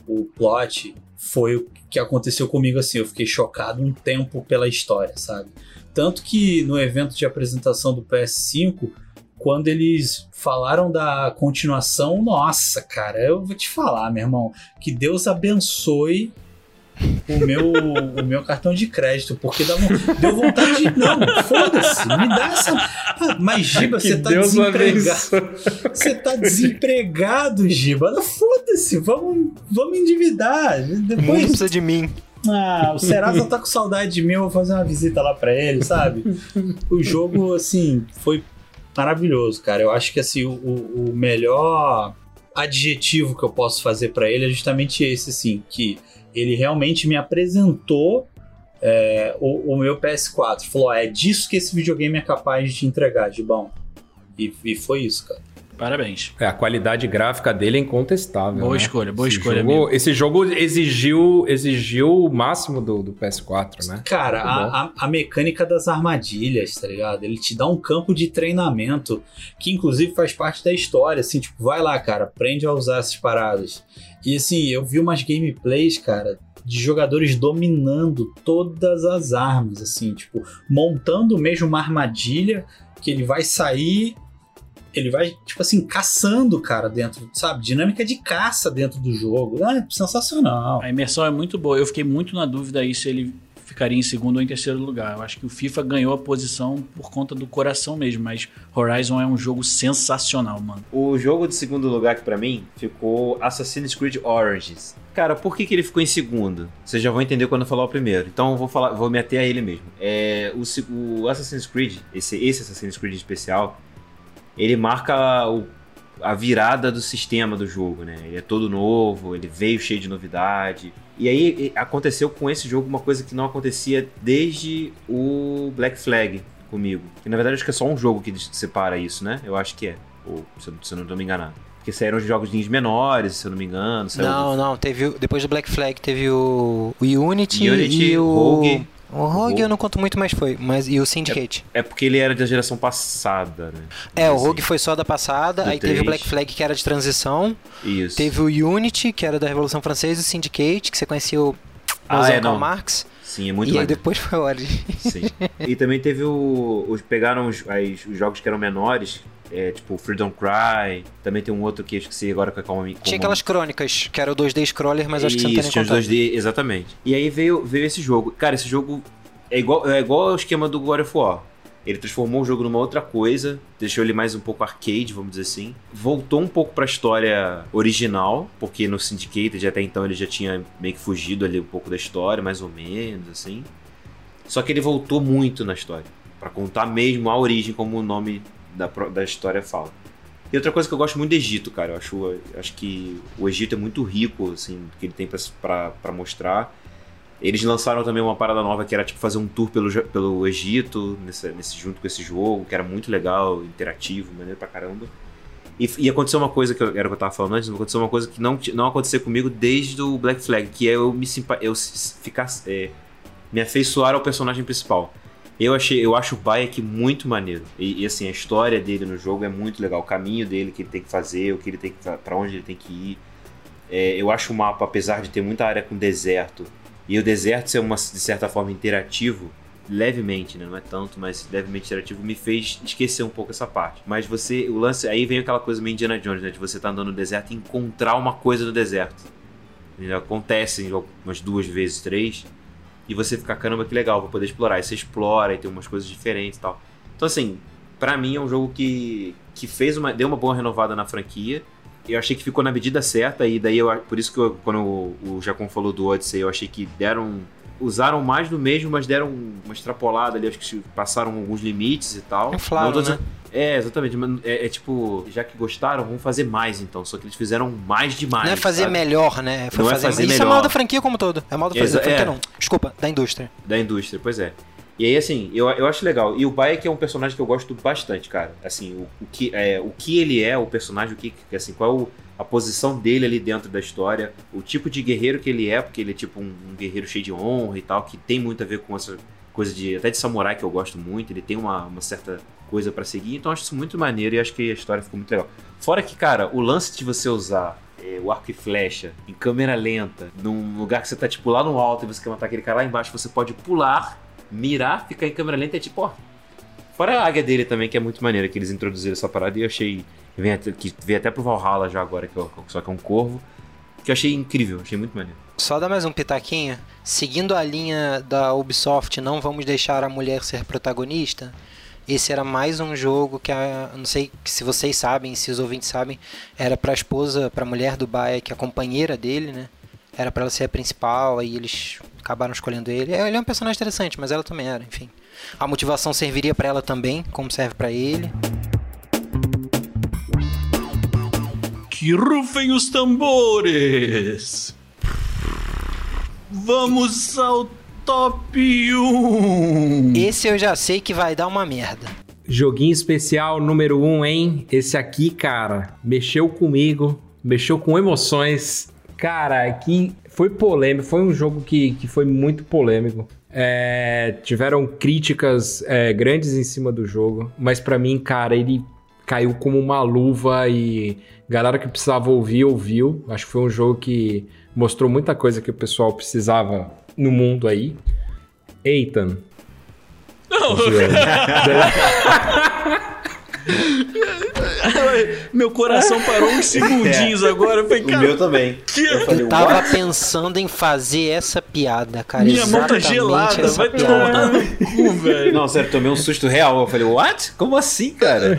o plot foi o que aconteceu comigo assim. Eu fiquei chocado um tempo pela história, sabe? Tanto que no evento de apresentação do PS5, quando eles falaram da continuação, nossa, cara, eu vou te falar, meu irmão, que Deus abençoe o meu, *laughs* o meu cartão de crédito, porque dá, deu vontade de. Não, foda-se, me dá essa. Mas, Giba, Que você tá Deus o desempregado. Você tá desempregado, Giba. Não, Foda-se, vamos, vamos endividar. Depois. precisa de mim. Ah, o Serasa tá com saudade de mim, eu vou fazer uma visita lá pra ele, sabe? O jogo, assim, foi maravilhoso, cara. Eu acho que, assim, o, o- melhor adjetivo que eu posso fazer pra ele é justamente esse, assim, que ele realmente me apresentou é, o, o meu PS4. Falou, é disso que esse videogame é capaz de entregar, de bom. E, e foi isso, cara. Parabéns. É, a qualidade gráfica dele é incontestável. Boa né? escolha, boa Esse escolha, jogo- amigo. Esse jogo exigiu, exigiu o máximo do, do PS4, né? Cara, a, a, a mecânica das armadilhas, tá ligado? Ele te dá um campo de treinamento, que inclusive faz parte da história, assim, tipo, vai lá, cara, aprende a usar essas paradas. E assim, eu vi umas gameplays, cara, de jogadores dominando todas as armas, assim, tipo, montando mesmo uma armadilha que ele vai sair. Ele vai, tipo assim, caçando, cara, dentro, sabe? Dinâmica de caça dentro do jogo. Ah, é sensacional. A imersão é muito boa. Eu fiquei muito na dúvida aí se ele ficaria em segundo ou em terceiro lugar. Eu acho que o FIFA ganhou a posição por conta do coração mesmo, mas Horizon é um jogo sensacional, mano. O jogo de segundo lugar que pra mim ficou Assassin's Creed Origins. Cara, por que, que ele ficou em segundo? Vocês já vão entender quando eu falar o primeiro. Então eu vou falar, vou me ater a ele mesmo. É, o, o Assassin's Creed, esse, esse Assassin's Creed especial, ele marca o- a virada do sistema do jogo, né? Ele é todo novo, ele veio cheio de novidade. E aí e- aconteceu com esse jogo uma coisa que não acontecia desde o Black Flag comigo. Que na verdade acho que é só um jogo que separa isso, né? Eu acho que é. Ou se eu, não me enganado. Porque saíram jogos menores, se eu não me engano. Não, não, teve. Depois do Black Flag teve o, o Unity, Unity, e o. Rogue. O Rogue eu não conto muito, mas foi. Mas, e o Syndicate. É porque ele era da geração passada, né? É, o Rogue foi só da passada, aí teve o. Black Flag que era de transição, Isso. teve o Unity, que era da Revolução Francesa, e o Syndicate, que você conhecia o Ah, é, não. Marx, Sim, é muito e aí depois foi o Origin. Sim. e também teve o. Os, pegaram os, as- os jogos que eram menores, é, tipo Freedom Cry. Também tem um outro que eu esqueci agora com a Calma Tinha aquelas crônicas, que era o 2D Scroller, mas acho que você não tem nem Isso, tinha os contado. 2D, exatamente. E aí veio, veio esse jogo. Cara, esse jogo é igual, é igual ao esquema do God of War. Ele transformou o jogo numa outra coisa, deixou ele mais um pouco arcade, vamos dizer assim. Voltou um pouco pra história original, porque no Syndicate até então ele já tinha meio que fugido ali um pouco da história, mais ou menos, assim. Só que ele voltou muito na história, Pra contar mesmo a origem, como o nome da, da história fala. E outra coisa que eu gosto muito do Egito, cara. Eu acho, acho que o Egito é muito rico, assim, que ele tem pra mostrar. Eles lançaram também uma parada nova que era tipo fazer um tour pelo, pelo Egito, nesse, nesse, junto com esse jogo, que era muito legal, interativo, maneiro pra caramba. E, e aconteceu uma coisa que eu, era o que eu tava falando antes, aconteceu uma coisa que não, não aconteceu comigo desde o Black Flag, que é eu me simpa, eu ficar. é, me afeiçoar ao personagem principal. Eu achei, eu acho o Bayek muito maneiro. E, e, assim, a história dele no jogo é muito legal. O caminho dele que ele tem que fazer, o que ele tem que para onde ele tem que ir. É, eu acho o mapa, apesar de ter muita área com deserto, e o deserto ser uma, de certa forma interativo, levemente, né? não é tanto, mas levemente interativo, me fez esquecer um pouco essa parte. Mas você, o lance, aí vem aquela coisa meio Indiana Jones, né? De você estar tá andando no deserto e encontrar uma coisa no deserto. Acontece umas duas vezes, três, e você fica, caramba, que legal, vou poder explorar. Aí você explora e tem umas coisas diferentes e tal. Então, assim, para mim é um jogo que, que fez uma, deu uma boa renovada na franquia. Eu achei que ficou na medida certa, e daí eu, por isso que eu, quando o, o Jacon falou do Odyssey, eu achei que deram. Usaram mais do mesmo, mas deram uma extrapolada ali, acho que passaram alguns limites e tal. Inflaram, tô né? É, exatamente. É, é tipo, já que gostaram, vamos fazer mais então. Só que eles fizeram mais demais. Não é fazer sabe? melhor, né? Foi Não é fazer, fazer Isso é mal da franquia como todo. É mal da Exa- franquia, é. não. Desculpa, da indústria. Da indústria, pois é. E aí, assim, eu, eu acho legal. E o Bayek é um personagem que eu gosto bastante, cara. Assim, o, o que, é, o que ele é, o personagem, o que, assim, qual é o- a posição dele ali dentro da história, o tipo de guerreiro que ele é, porque ele é tipo um, um guerreiro cheio de honra e tal, que tem muito a ver com essa coisa de. até de samurai que eu gosto muito, ele tem uma, uma certa coisa pra seguir, então acho isso muito maneiro e acho que a história ficou muito legal. Fora que, cara, o lance de você usar é, o arco e flecha em câmera lenta, num lugar que você tá tipo lá no alto e você quer matar aquele cara lá embaixo, você pode pular, mirar, ficar em câmera lenta é tipo, ó. Fora a águia dele também, que é muito maneira que eles introduziram essa parada e eu achei. Vem até, que veio até pro Valhalla já agora, que é, só que é um corvo. Que eu achei incrível, achei muito maneiro. Só dar mais um pitaquinho. Seguindo a linha da Ubisoft, não vamos deixar a mulher ser protagonista. Esse era mais um jogo que a, não sei se vocês sabem, se os ouvintes sabem, era pra esposa, pra mulher do Bayek, a companheira dele, né? Era pra ela ser a principal, aí eles acabaram escolhendo ele. É, Ele é um personagem interessante, mas ela também era, enfim. A motivação serviria pra ela também, como serve pra ele. Que rufem os tambores! Vamos ao top 1! Esse eu já sei que vai dar uma merda. Joguinho especial número 1, um, hein? Esse aqui, cara, mexeu comigo, mexeu com emoções. Cara, aqui foi polêmico, foi um jogo que, que foi muito polêmico. É, tiveram críticas é, grandes em cima do jogo, mas pra mim, cara, ele caiu como uma luva e galera que precisava ouvir, ouviu. Acho que foi um jogo que mostrou muita coisa que o pessoal precisava no mundo aí. Ethan. Não, meu coração parou uns segundinhos agora. Eu falei, O cara, meu também. que- Eu falei, Eu tava "What?" pensando em fazer essa piada, cara. minha mão tá gelada. essa Vai piada. tomar no cu, velho. Não, sério, tomei um susto real. Eu falei, what? Como assim, cara?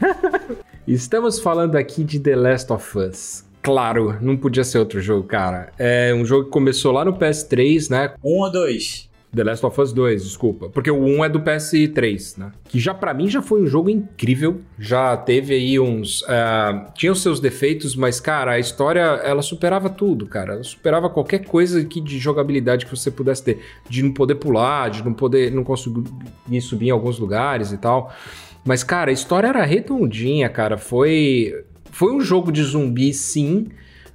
*laughs* Estamos falando aqui de The Last of Us. Claro, não podia ser outro jogo, cara. É um jogo que começou lá no PS3, né? Um ou dois? The Last of Us 2, desculpa. Porque o 1 é do PS3, né? Que já pra mim já foi um jogo incrível. Já teve aí uns. ah, tinha os seus defeitos, mas, cara, a história ela superava tudo, cara. Ela superava qualquer coisa que de jogabilidade que você pudesse ter. De não poder pular, de não poder. não conseguir subir em alguns lugares e tal. Mas, cara, a história era redondinha, cara. Foi. Foi um jogo de zumbi, sim.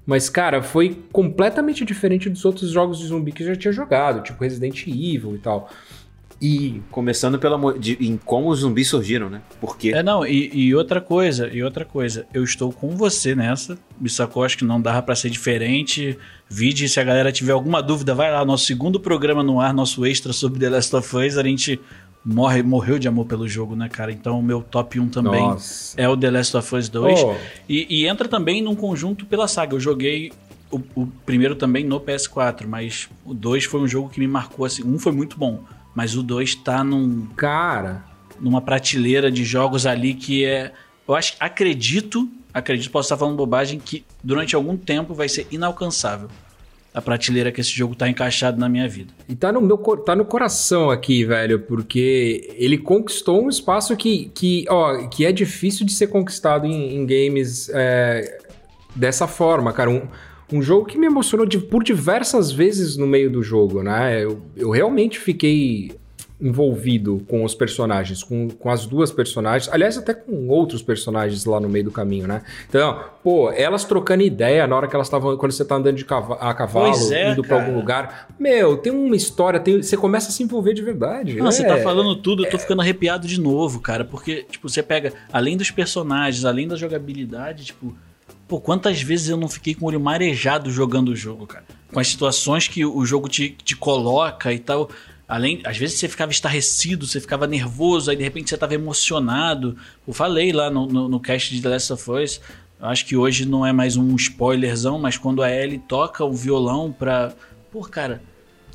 Mas, cara, foi completamente diferente dos outros jogos de zumbi que eu já tinha jogado, tipo Resident Evil e tal. E. Começando pela, de, em como os zumbis surgiram, né? Porque É, não, e, e outra coisa, e outra coisa, eu estou com você nessa. Bissacô, acho que não dava pra ser diferente. Vide, se a galera tiver alguma dúvida, vai lá, nosso segundo programa no ar, nosso extra sobre The Last of Us, a gente morre, morreu de amor pelo jogo, né, cara? Então o meu top 1 também Nossa. é o The Last of Us 2. Oh, E, e entra também num conjunto pela saga. Eu joguei o, o primeiro também no PS4, mas o 2 foi um jogo que me marcou assim. Um foi muito bom, mas o 2 tá num, cara. numa prateleira de jogos ali que é. Eu acho, acredito, acredito, posso estar falando bobagem, que durante algum tempo vai ser inalcançável a prateleira que esse jogo tá encaixado na minha vida. E tá no meu tá no coração aqui, velho, porque ele conquistou um espaço que, que, ó, que é difícil de ser conquistado em, em games é, dessa forma, cara. Um, um jogo que me emocionou de- por diversas vezes no meio do jogo, né? Eu, eu realmente fiquei envolvido com os personagens, com, com as duas personagens, aliás, até com outros personagens lá no meio do caminho, né? Então, pô, elas trocando ideia na hora que elas estavam, quando você tá andando de cava- a cavalo, é, indo pra cara. algum lugar, meu, tem uma história, tem, você começa a se envolver de verdade. Não, você É, tá falando tudo, eu tô ficando arrepiado de novo, cara. Porque, tipo, você pega, além dos personagens, além da jogabilidade, tipo, pô, quantas vezes eu não fiquei com o olho marejado jogando o jogo, cara? Com as situações que o jogo te, te coloca e tal. Além, às vezes você ficava estarrecido, você ficava nervoso, aí de repente você tava emocionado. Eu falei lá no, no, no cast de The Last of Us. eu Acho que hoje não é mais um spoilerzão, mas quando a Ellie toca o violão pra. Pô, cara,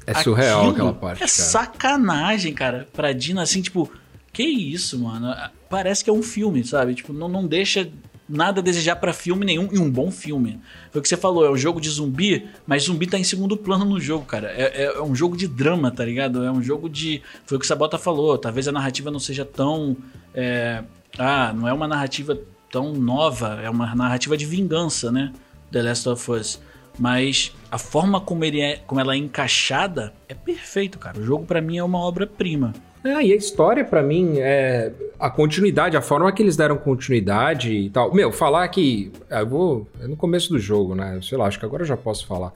É surreal aquela parte, É cara. sacanagem, cara. Pra Dina, assim, tipo, que isso, mano? Parece que é um filme, sabe? Tipo, não, não deixa nada a desejar pra filme nenhum e um bom filme. Foi o que você falou, é um jogo de zumbi, mas zumbi tá em segundo plano no jogo, cara. É, é- é um jogo de drama, tá ligado? É um jogo de. Foi o que o Sabota falou. Talvez a narrativa não seja tão. é, Ah, não é uma narrativa tão nova, é uma narrativa de vingança, né? The Last of Us. Mas a forma como, ele é, como ela é encaixada é perfeito, cara. O jogo pra mim é uma obra-prima. É, e a história, pra mim, é a continuidade, a forma que eles deram continuidade e tal. Meu, falar que. ah, Eu vou. É no começo do jogo, né? Sei lá, acho que agora eu já posso falar.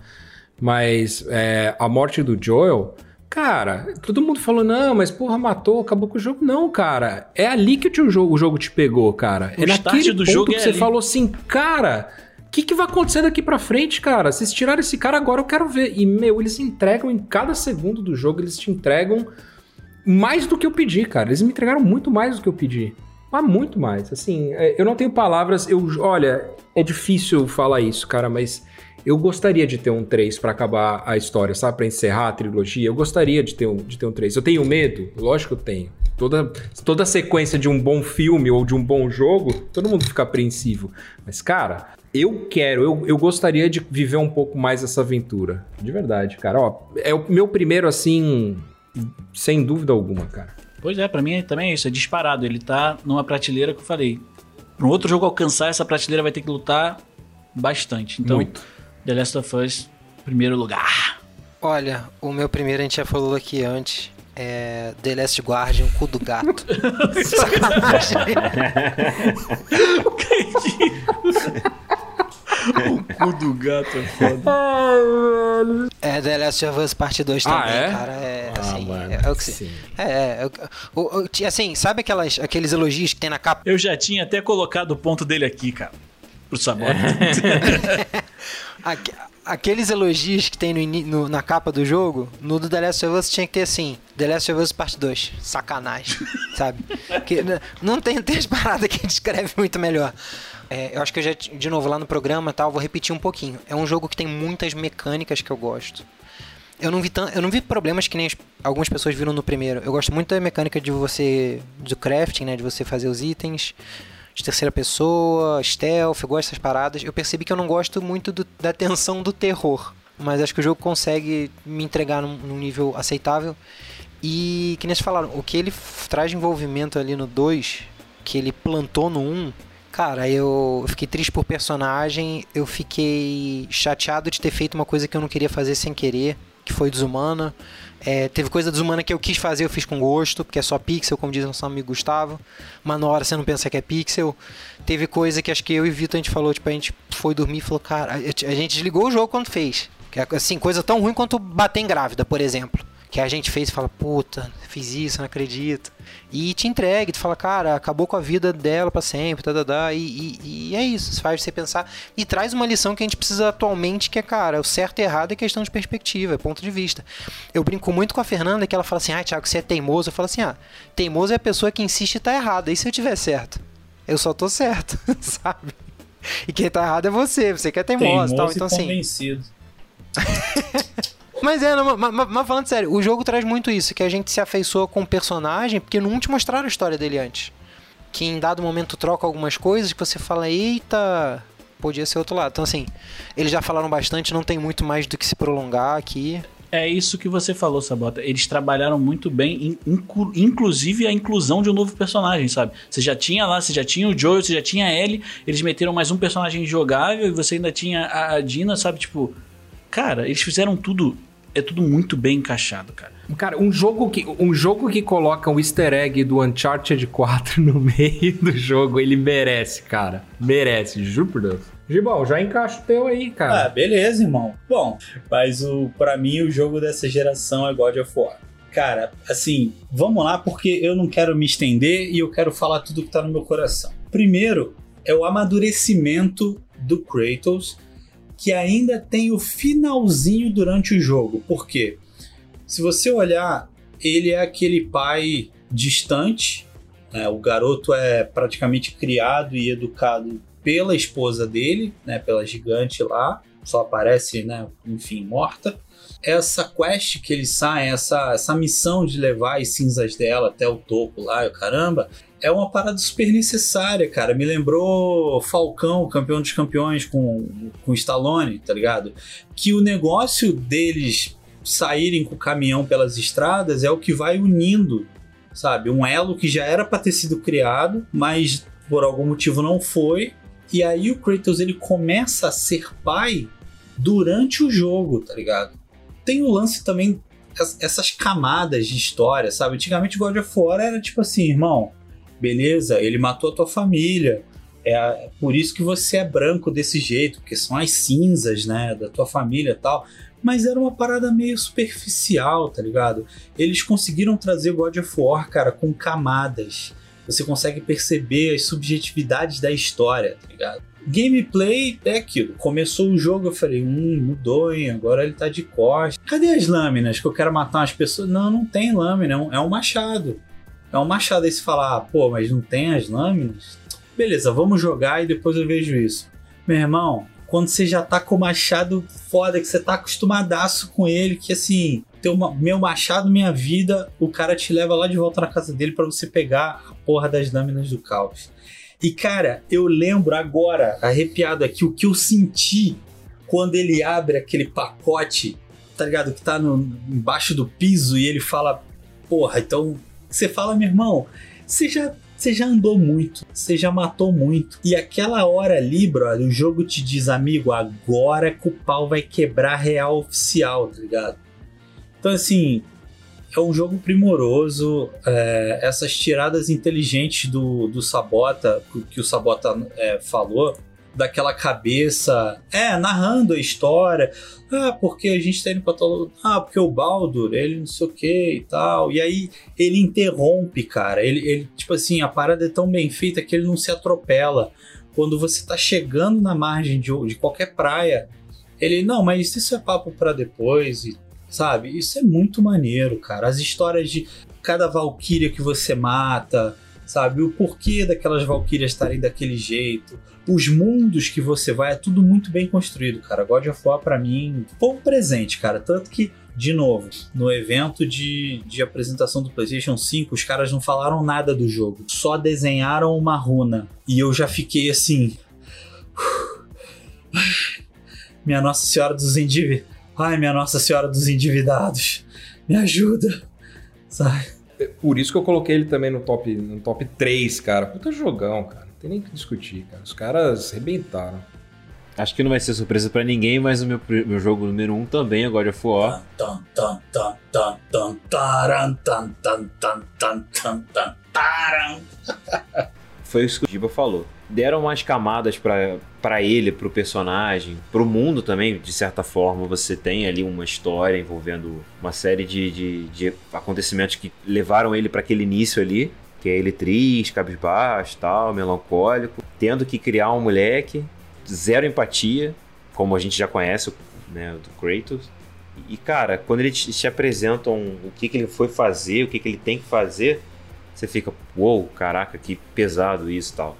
Mas é, a morte do Joel. Cara, todo mundo falou, não, mas porra, matou, acabou com o jogo. Não, cara. É ali que o jogo, o jogo te pegou, cara. O é naquele do ponto jogo que é você ali. falou assim, cara. O que, que vai acontecer daqui pra frente, cara? Vocês tiraram esse cara agora, eu quero ver. E, meu, eles entregam em cada segundo do jogo, eles te entregam mais do que eu pedi, cara. Eles me entregaram muito mais do que eu pedi. Mas muito mais. Assim, é, eu não tenho palavras. Eu, olha, é difícil falar isso, cara, mas eu gostaria de ter um 3 pra acabar a história, sabe? Pra encerrar a trilogia. Eu gostaria de ter um, de ter um 3. Eu tenho medo? Lógico que eu tenho. Toda, toda sequência de um bom filme ou de um bom jogo, todo mundo fica apreensivo. Mas, cara, eu quero, eu, eu gostaria de viver um pouco mais essa aventura. De verdade, cara. Ó, é o meu primeiro, assim, sem dúvida alguma, cara. Pois é, pra mim também é isso, é disparado. Ele tá numa prateleira que eu falei. Pra um outro jogo alcançar essa prateleira vai ter que lutar bastante. Então, Muito. The Last of Us, primeiro lugar. Olha, o meu primeiro a gente já falou aqui antes. É The Last Guardian, o cu do gato. *laughs* Sacanagem. *laughs* o cu do gato é foda. É The Last of Us Parte 2 também, Ah, é? cara. É, Ah, assim, mano, é, é o que sim. É, é, o- o- o- assim, sabe aquelas, aqueles elogios que tem na capa? Eu já tinha até colocado o ponto dele aqui, cara. Pro. *laughs* *laughs* Aque- aqueles elogios que tem no, no- na capa do jogo, no do The Last of Us tinha que ter assim, The Last of Us Parte 2. Sacanagem, sabe? Que, não tem, tem as paradas que descreve muito melhor. É, eu acho que eu já, de novo, lá no programa tal, vou repetir um pouquinho. É um jogo que tem muitas mecânicas que eu gosto. Eu não vi, eu não vi problemas que nem as- algumas pessoas viram no primeiro. Eu gosto muito da mecânica de você. do crafting, né? De você fazer os itens. De terceira pessoa, stealth, eu gosto dessas paradas. Eu percebi que eu não gosto muito do- da tensão do terror. Mas acho que o jogo consegue me entregar num, num nível aceitável. E que nem vocês falaram, o que ele traz envolvimento ali no 2, que ele plantou no 1, um, cara, eu fiquei triste por personagem, eu fiquei chateado de ter feito uma coisa que eu não queria fazer sem querer, que foi desumana. É, teve coisa desumana que eu quis fazer, eu fiz com gosto, porque é só pixel, como diz nosso amigo Gustavo. Mas na hora você não pensa que é pixel. Teve coisa que acho que eu e Vitor a gente falou, tipo, a gente foi dormir e falou, cara, a gente desligou o jogo quando fez. Que é, assim, coisa tão ruim quanto bater em grávida, por exemplo. Que a gente fez e fala, puta, fiz isso, não acredito. E te entrega, e tu fala, cara, acabou com a vida dela pra sempre, tá, tá, tá. E, e, e é isso, faz você pensar. E traz uma lição que a gente precisa atualmente, que é, cara, o certo e errado é questão de perspectiva, é ponto de vista. Eu brinco muito com a Fernanda, que ela fala assim, ah, Thiago, você é teimoso. Eu falo assim, ah, teimoso é a pessoa que insiste e tá errada. E se eu tiver certo? Eu só tô certo, *laughs* sabe? E quem tá errado é você, você que é teimoso, e tal. Teimoso Então, e assim. *laughs* Mas é, não, mas, mas- falando sério, o jogo traz muito isso, que a gente se afeiçoa com o personagem, porque não te mostraram a história dele antes. Que em dado momento troca algumas coisas que você fala, eita, podia ser outro lado. Então assim, eles já falaram bastante, não tem muito mais do que se prolongar aqui. É isso que você falou, Sabota. Eles trabalharam muito bem, in- inclu- inclusive a inclusão de um novo personagem, sabe? Você já tinha lá, você já tinha o Joel, você já tinha a Ellie, eles meteram mais um personagem jogável e você ainda tinha a Dina, sabe? Tipo, cara, eles fizeram tudo é tudo muito bem encaixado, cara. Cara, um jogo que, um jogo que coloca um easter egg do Uncharted 4 *laughs* no meio do jogo, ele merece, cara. Merece, juro por Deus. Gibão, já encaixa o teu aí, Ah, cara. beleza, irmão. Bom, mas o para mim o jogo dessa geração é God of War. Cara, assim, vamos lá porque eu não quero me estender e eu quero falar tudo que tá no meu coração. Primeiro, é o amadurecimento do Kratos, que ainda tem o finalzinho durante o jogo. Por quê? Se você olhar, ele é aquele pai distante, né? o garoto é praticamente criado e educado pela esposa dele, né, pela gigante lá, só aparece, né, enfim, morta. Essa quest que ele sai, essa, essa missão de levar as cinzas dela até o topo lá, e o caramba, é uma parada super necessária, cara. Me lembrou Falcão, campeão dos campeões com, com Stallone, tá ligado? Que o negócio deles saírem com o caminhão pelas estradas é o que vai unindo, sabe? Um elo que já era para ter sido criado, mas por algum motivo não foi. E aí o Kratos ele começa a ser pai durante o jogo, tá ligado? Tem o lance também es- essas camadas de história, sabe? Antigamente God of War era tipo assim, irmão, beleza, ele matou a tua família. É por isso que você é branco desse jeito, porque são as cinzas, né, da tua família e tal. Mas era uma parada meio superficial, tá ligado? Eles conseguiram trazer God of War, cara, com camadas. Você consegue perceber as subjetividades da história, tá ligado? Gameplay é aquilo. Começou o jogo, eu falei, hum, mudou, hein? Agora ele tá de costas. Cadê as lâminas que eu quero matar umas pessoas? Não, não tem lâmina, é um, é um machado. É um machado. Aí você fala, ah, pô, mas não tem as lâminas? Beleza, vamos jogar e depois eu vejo isso. Meu irmão, quando você já tá com o machado foda, que você tá acostumadaço com ele, que assim, teu, meu machado, minha vida, o cara te leva lá de volta na casa dele pra você pegar a porra das lâminas do caos. E cara, eu lembro agora, arrepiado aqui, o que eu senti quando ele abre aquele pacote, tá ligado? Que tá no, embaixo do piso e ele fala, porra, então. Você fala, meu irmão, você já, você já andou muito, você já matou muito. E aquela hora ali, brother, o jogo te diz, amigo, agora que o pau vai quebrar real oficial, tá ligado? Então, assim, é um jogo primoroso. é, essas tiradas inteligentes do, do Sabota, que, o Sabota é, falou, daquela cabeça, é, narrando a história. Ah, porque a gente tá indo pra tal. Ah, porque o Baldur, ele não sei o que e tal. E aí ele interrompe, cara. Ele, ele, tipo assim, a parada é tão bem feita que ele não se atropela. Quando você tá chegando na margem de, de qualquer praia, ele, não, mas isso é papo pra depois, e, sabe? Isso é muito maneiro, cara. As histórias de cada valquíria que você mata, sabe? O porquê daquelas valquírias estarem daquele jeito, os mundos que você vai, é tudo muito bem construído, cara. God of War, pra mim, foi um presente, cara. Tanto que, de novo, no evento de, de apresentação do PlayStation 5, os caras não falaram nada do jogo, só desenharam uma runa. E eu já fiquei assim. *sighs* Minha Nossa Senhora dos Endividados. Ai, minha Nossa Senhora dos Endividados. Me ajuda. Sabe? Por isso que eu coloquei ele também no top, no top 3, cara. Puta jogão, cara. Não tem nem o que discutir, cara. Os caras arrebentaram. Acho que não vai ser surpresa pra ninguém, mas o meu, meu jogo número 1 um também é God of War. Foi isso que o Giba falou. Deram mais camadas pra pra ele, pro personagem, pro mundo também, de certa forma. Você tem ali uma história envolvendo uma série de, de, de acontecimentos que levaram ele pra aquele início ali. Que é ele triste, cabisbaixo, tal, melancólico, tendo que criar um moleque, zero empatia, como a gente já conhece, né, do Kratos. E, cara, quando eles te apresentam o que, que ele foi fazer, o que, que ele tem que fazer, você fica, uou, caraca, que pesado isso tal.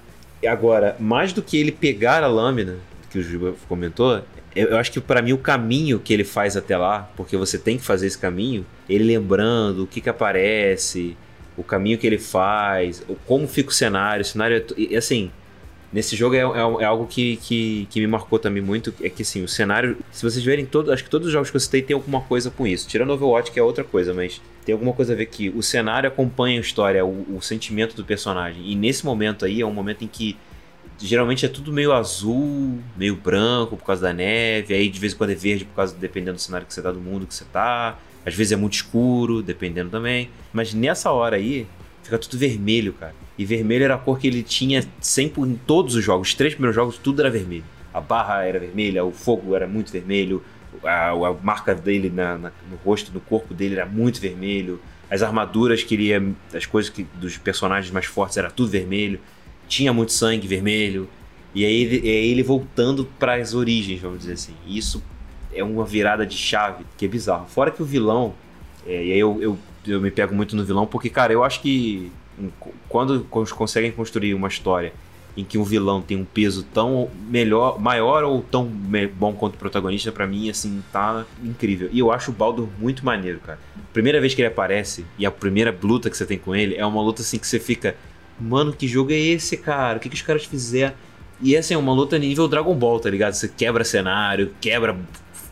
Agora, mais do que ele pegar a lâmina, que o Juba comentou, eu acho que pra mim o caminho que ele faz até lá, porque você tem que fazer esse caminho, ele lembrando o que que aparece, o caminho que ele faz, como fica o cenário, o cenário é, assim, nesse jogo é, é- é algo que, que, que me marcou também muito, é que assim, o cenário, se vocês verem todo, acho que todos os jogos que eu citei tem alguma coisa com isso, tirando Overwatch que é outra coisa, mas tem alguma coisa a ver que o cenário acompanha a história, o, o sentimento do personagem, e nesse momento aí é um momento em que geralmente é tudo meio azul, meio branco por causa da neve, aí de vez em quando é verde por causa dependendo do cenário que você tá do mundo que você tá. Às vezes é muito escuro, dependendo também. Mas nessa hora aí, fica tudo vermelho, cara. E vermelho era a cor que ele tinha sempre em todos os jogos. Os três primeiros jogos, tudo era vermelho. A barra era vermelha, o fogo era muito vermelho, a, a marca dele na- na- no rosto, no corpo dele era muito vermelho. As armaduras que ele ia, as coisas que, dos personagens mais fortes era tudo vermelho. Tinha muito sangue vermelho. E aí ele, e aí ele voltando para as origens, vamos dizer assim. E isso é uma virada de chave que é bizarro. Fora que o vilão, é, e aí eu, eu, eu me pego muito no vilão, porque, cara, eu acho que quando cons- conseguem construir uma história em que um vilão tem um peso tão melhor, maior ou tão bom quanto o protagonista, pra mim, assim, tá incrível. E eu acho o Baldur muito maneiro, cara. Primeira vez que ele aparece e a primeira luta que você tem com ele é uma luta assim que você fica, mano, que jogo é esse, cara? O que, que os caras fizeram? E assim, é uma luta nível Dragon Ball, tá ligado? Você quebra cenário, quebra.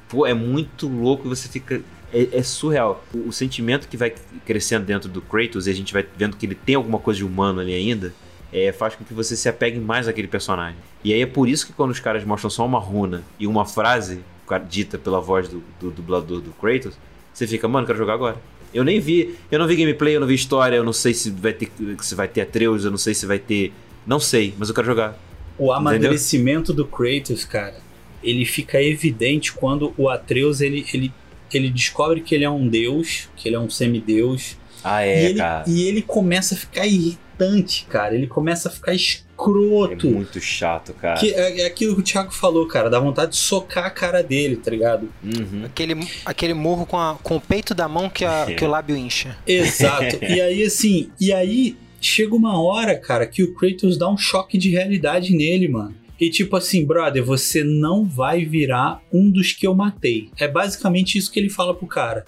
Pô, é muito louco e você fica. É, é surreal. O, o sentimento que vai crescendo dentro do Kratos e a gente vai vendo que ele tem alguma coisa de humano ali ainda. É, faz com que você se apegue mais àquele personagem. E aí é por isso que quando os caras mostram só uma runa e uma frase dita pela voz do, do dublador do Kratos, você fica, mano, quero jogar agora. Eu nem vi, eu não vi gameplay, eu não vi história, eu não sei se vai ter, se vai ter Atreus, eu não sei se vai ter. Não sei, mas eu quero jogar. O amadurecimento do Kratos, cara, ele fica evidente quando o Atreus ele, ele, ele descobre que ele é um deus, que ele é um semideus. Ah, e, é, ele, cara. e ele começa a ficar irritante, cara. Ele começa a ficar É escroto. muito chato, cara. Que é, é aquilo que o Thiago falou, cara. Dá vontade de socar a cara dele, tá ligado? Uhum. Aquele, aquele murro com, a- com o peito da mão que, a- É. *laughs* que o lábio incha. Exato. *laughs* e aí, assim, e aí chega uma hora, cara, que o Kratos dá um choque de realidade nele, mano. E tipo assim, brother, você não vai virar um dos que eu matei. É basicamente isso que ele fala pro cara.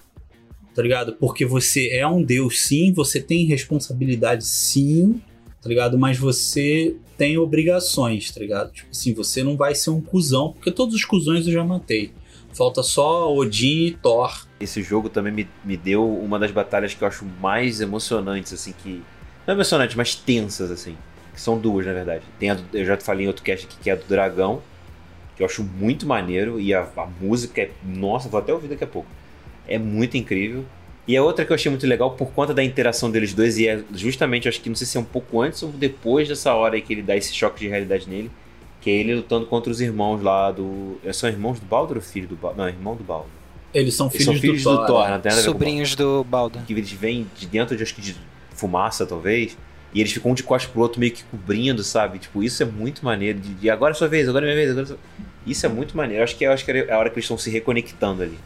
Tá ligado? Porque você é um deus, sim, você tem responsabilidade, sim, tá ligado? Mas você tem obrigações, tá ligado? Tipo assim, você não vai ser um cuzão, porque todos os cuzões eu já matei. Falta só Odin e Thor. Esse jogo também me, me deu uma das batalhas que eu acho mais emocionantes, assim, que. Não emocionantes, mas tensas, assim. Que são duas, na verdade. Tem a do- eu já te falei em outro cast aqui, que é a do dragão, que eu acho muito maneiro. E a, a música é. Nossa, vou até ouvir daqui a pouco. É muito incrível. E a outra que eu achei muito legal por conta da interação deles dois, e é justamente, eu acho que não sei se é um pouco antes ou depois dessa hora aí que ele dá esse choque de realidade nele, que é ele lutando contra os irmãos lá do. São irmãos do Baldur ou filho do Baldur? Não, irmão do Baldur. Eles são Eles filhos, são filhos do, do, Thor. Thor, né? Sobrinhos do. Baldur. Que eles vêm de dentro de, acho que de fumaça, talvez. E eles ficam um de costas pro outro meio que cobrindo, sabe? Tipo, isso é muito maneiro. De, de agora é sua vez, agora é minha vez. Agora é sua... Isso é muito maneiro. Eu acho que, eu acho que é a hora que eles estão se reconectando ali.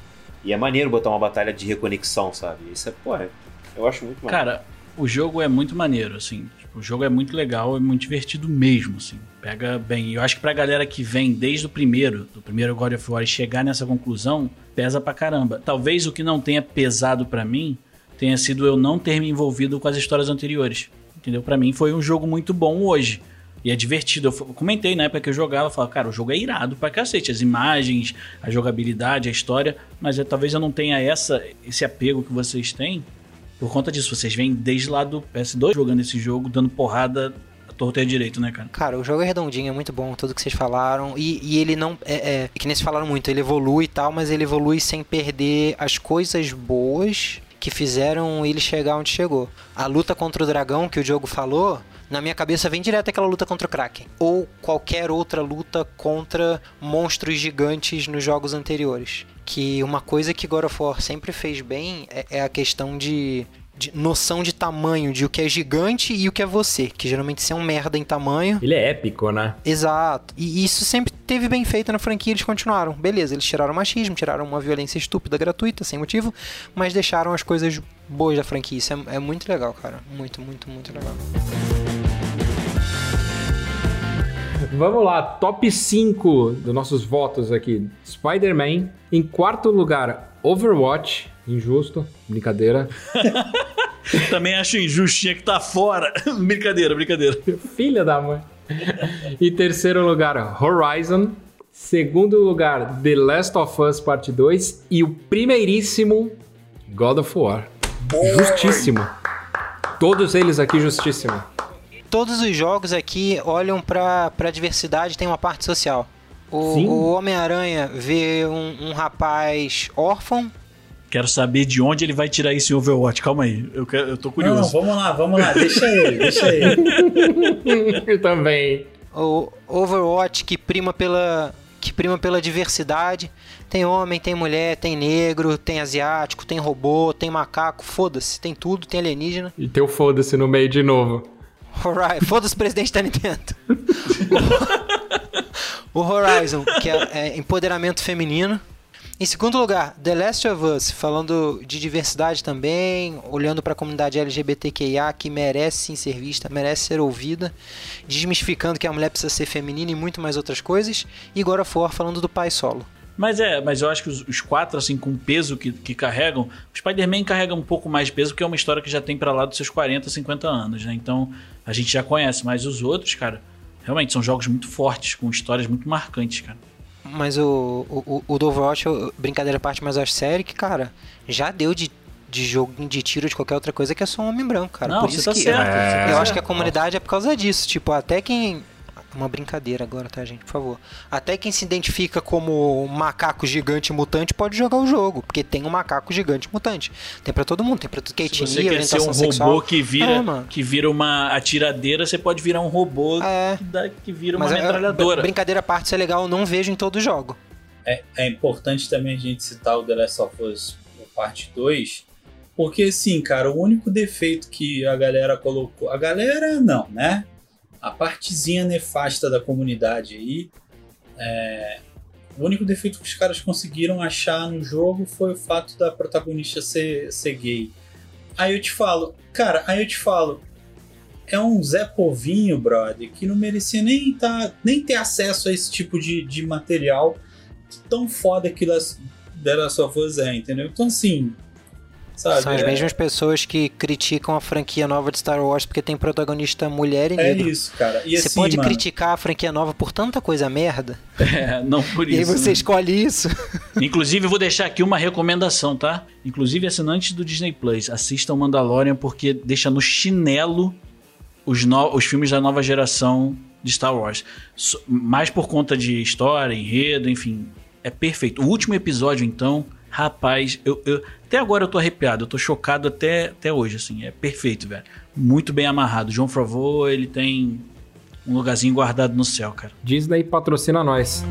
E é maneiro botar uma batalha de reconexão, sabe? Isso é, porra, eu acho muito maneiro. Cara, o jogo é muito maneiro, assim. Tipo, o jogo é muito legal, é muito divertido mesmo, assim. Pega bem. Eu acho que pra galera que vem desde o primeiro, do primeiro God of War, chegar nessa conclusão, pesa pra caramba. Talvez o que não tenha pesado pra mim tenha sido eu não ter me envolvido com as histórias anteriores. Entendeu? Pra mim foi um jogo muito bom hoje. E é divertido. Eu comentei na época que eu jogava, eu falava, cara, o jogo é irado pra cacete. As imagens, a jogabilidade, a história. Mas é, talvez eu não tenha essa, esse apego que vocês têm por conta disso. Vocês vêm desde lá do PS2 jogando esse jogo, dando porrada à torta direito, né, cara? Cara, o jogo é redondinho, é muito bom, tudo que vocês falaram. E, e ele não. É, é, que nem vocês falaram muito, ele evolui e tal, mas ele evolui sem perder as coisas boas que fizeram ele chegar onde chegou. A luta contra o dragão que o Diogo falou. Na minha cabeça vem direto aquela luta contra o Kraken. Ou qualquer outra luta contra monstros gigantes nos jogos anteriores. Que uma coisa que God of War sempre fez bem é, é a questão de, de noção de tamanho, de o que é gigante e o que é você. Que geralmente você é um merda em tamanho. Ele é épico, né? Exato. E isso sempre teve bem feito na franquia, eles continuaram. Beleza, eles tiraram o machismo, tiraram uma violência estúpida, gratuita, sem motivo, mas deixaram as coisas boas da franquia. Isso é, é muito legal, cara. Muito, muito, muito legal. Vamos lá, top 5 dos nossos votos aqui. Spider-Man. Em quarto lugar, Overwatch. Injusto, brincadeira. *laughs* Também acho injusto, tinha que estar fora. *laughs* brincadeira, brincadeira. Filha da mãe. em terceiro lugar, Horizon. Segundo lugar, The Last of Us Parte 2. E o primeiríssimo, God of War. Justíssimo. Todos eles aqui, justíssimo. todos os jogos aqui olham pra, pra diversidade, tem uma parte social. O, o Homem-Aranha vê um, um rapaz órfão. Quero saber de onde ele vai tirar isso em Overwatch. Calma aí, eu, quero, eu tô Não, curioso. vamos lá, vamos lá, deixa ele, deixa ele. *laughs* Eu também. O Overwatch que prima pela que prima pela diversidade. Tem homem, tem mulher, tem negro, tem asiático, tem robô, tem macaco, foda-se, tem tudo, tem alienígena. E teu foda-se no meio de novo. Horizon, *laughs* foda-se presidente da Nintendo. *laughs* o Horizon, que é, é empoderamento feminino. Em segundo lugar, The Last of Us, falando de diversidade também, olhando para a comunidade LGBTQIA que merece sim ser vista, merece ser ouvida, desmistificando que a mulher precisa ser feminina e muito mais outras coisas. E God of War falando do pai solo. Mas é, mas eu acho que os, os quatro, assim, com o peso que, que carregam, o Spider-Man carrega um pouco mais de peso, porque é uma história que já tem pra lá dos seus 40, 50 anos, né? Então a gente já conhece, mas os outros, cara, realmente são jogos muito fortes, com histórias muito marcantes, cara. Mas o, o, o do Overwatch, brincadeira à parte, mas acho sério que, cara, já deu de, de jogo de tiro de qualquer outra coisa que é só um homem branco, cara. Não, Por isso tá que certo. tá eu certo. acho que a comunidade é por causa disso. Tipo, até quem. Uma brincadeira agora, tá, gente? Por favor. Até quem se identifica como macaco gigante mutante pode jogar o jogo. Porque tem um macaco gigante mutante. Tem pra todo mundo. Tem pra tudo que é Se você etnia, quer ser um orientação robô sexual. que vira, É, que vira uma atiradeira, você pode virar um robô É. que, dá- que vira uma Mas é- metralhadora. brincadeira à parte, isso é legal. Eu não vejo em todo jogo. É, é importante também a gente citar o The Last of Us parte 2, porque assim, cara, o único defeito que a galera colocou. A galera não, né? A partezinha nefasta da comunidade aí. é, o único defeito que os caras conseguiram achar no jogo foi o fato da protagonista ser, ser gay. Aí eu te falo, cara, aí eu te falo, é um Zé Povinho, brother, que não merecia nem, tá, nem ter acesso a esse tipo de, de material tão foda que The Last of Us é, entendeu? Então, assim, sabe? São as é, mesmas pessoas que criticam a franquia nova de Star Wars porque tem protagonista mulher e é negro. isso, cara. E Você assim, pode mano, criticar a franquia nova por tanta coisa merda, É, não por *laughs* e aí isso. você né? escolhe isso. *laughs* Inclusive, eu vou deixar aqui uma recomendação, tá? Inclusive, assinantes do Disney Plus, assistam Mandalorian porque deixa no chinelo os, no- os filmes da nova geração de Star Wars. Mais por conta de história, enredo, enfim. É perfeito. O último episódio, então, rapaz, eu, eu- até agora eu tô arrepiado, eu tô chocado até, até hoje, assim. É perfeito, velho. Muito bem amarrado. João Favreau, ele tem um lugarzinho guardado no céu, cara. Disney patrocina nós.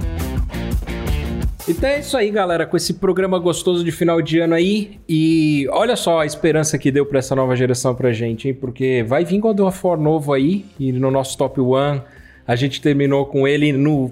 Então é isso aí, galera, com esse programa gostoso de final de ano aí. E olha só a esperança que deu pra essa nova geração pra gente, hein? Porque vai vir of War novo aí, e no nosso top 1 a gente terminou com ele no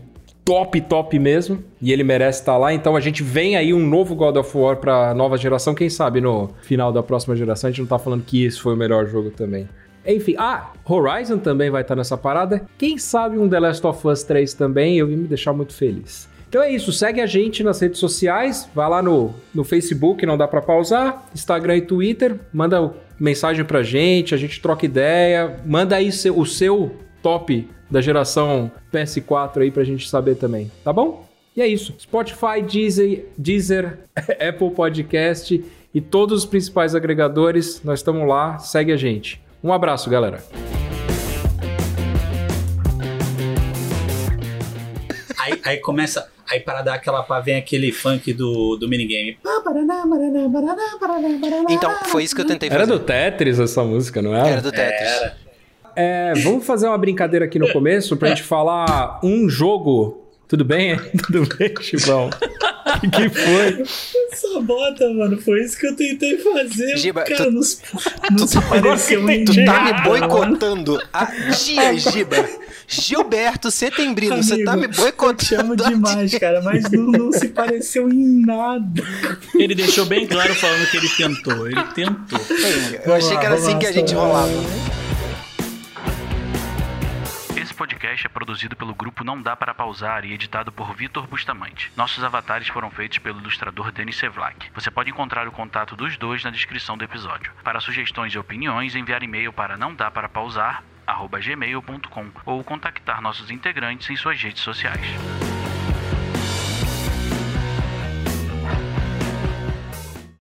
top, top mesmo, e ele merece estar lá. Então a gente vem aí um novo God of War pra nova geração. Quem sabe no final da próxima geração a gente não tá falando que esse foi o melhor jogo também. Enfim, ah, Horizon também vai estar nessa parada. Quem sabe um The Last of Us 3 também, eu ia me deixar muito feliz. Então é isso, segue a gente nas redes sociais, vai lá no, no Facebook, não dá pra pausar, Instagram e Twitter, manda mensagem pra gente, a gente troca ideia, manda aí seu- o seu top da geração PS4 aí pra gente saber também, tá bom? E é isso, Spotify, Deezer, Deezer *laughs* Apple Podcast e todos os principais agregadores, nós estamos lá, segue a gente. Um abraço, galera. Aí, aí começa. Aí para dar aquela pá, vem aquele funk do, do minigame. Então, foi isso que eu tentei Era fazer. do Tetris essa música, não era? Era do Tetris. Era. É, vamos fazer uma brincadeira aqui no começo pra gente falar um jogo. Tudo bem? *laughs* Tudo bem, Chibão? O que, foi? Essa bota, mano, foi isso que eu tentei fazer. Giba, cara, tu- não, se- não se pareceu em Tu tá me boicotando há dias, Giba. Gilberto Setembrino, você tá me Amigo, Eu te boicotando. amo demais, cara, mas não, não se pareceu em nada. Ele deixou bem claro falando que ele tentou. Ele tentou. Eu achei que era assim lá, que a gente rolava. Podcast é produzido pelo grupo Não Dá Para Pausar e editado por Vitor Bustamante. Nossos avatares foram feitos pelo ilustrador Denis Sevlak. Você pode encontrar o contato dos dois na descrição do episódio. Para sugestões e opiniões, enviar e-mail para não dá para ou contactar nossos integrantes em suas redes sociais.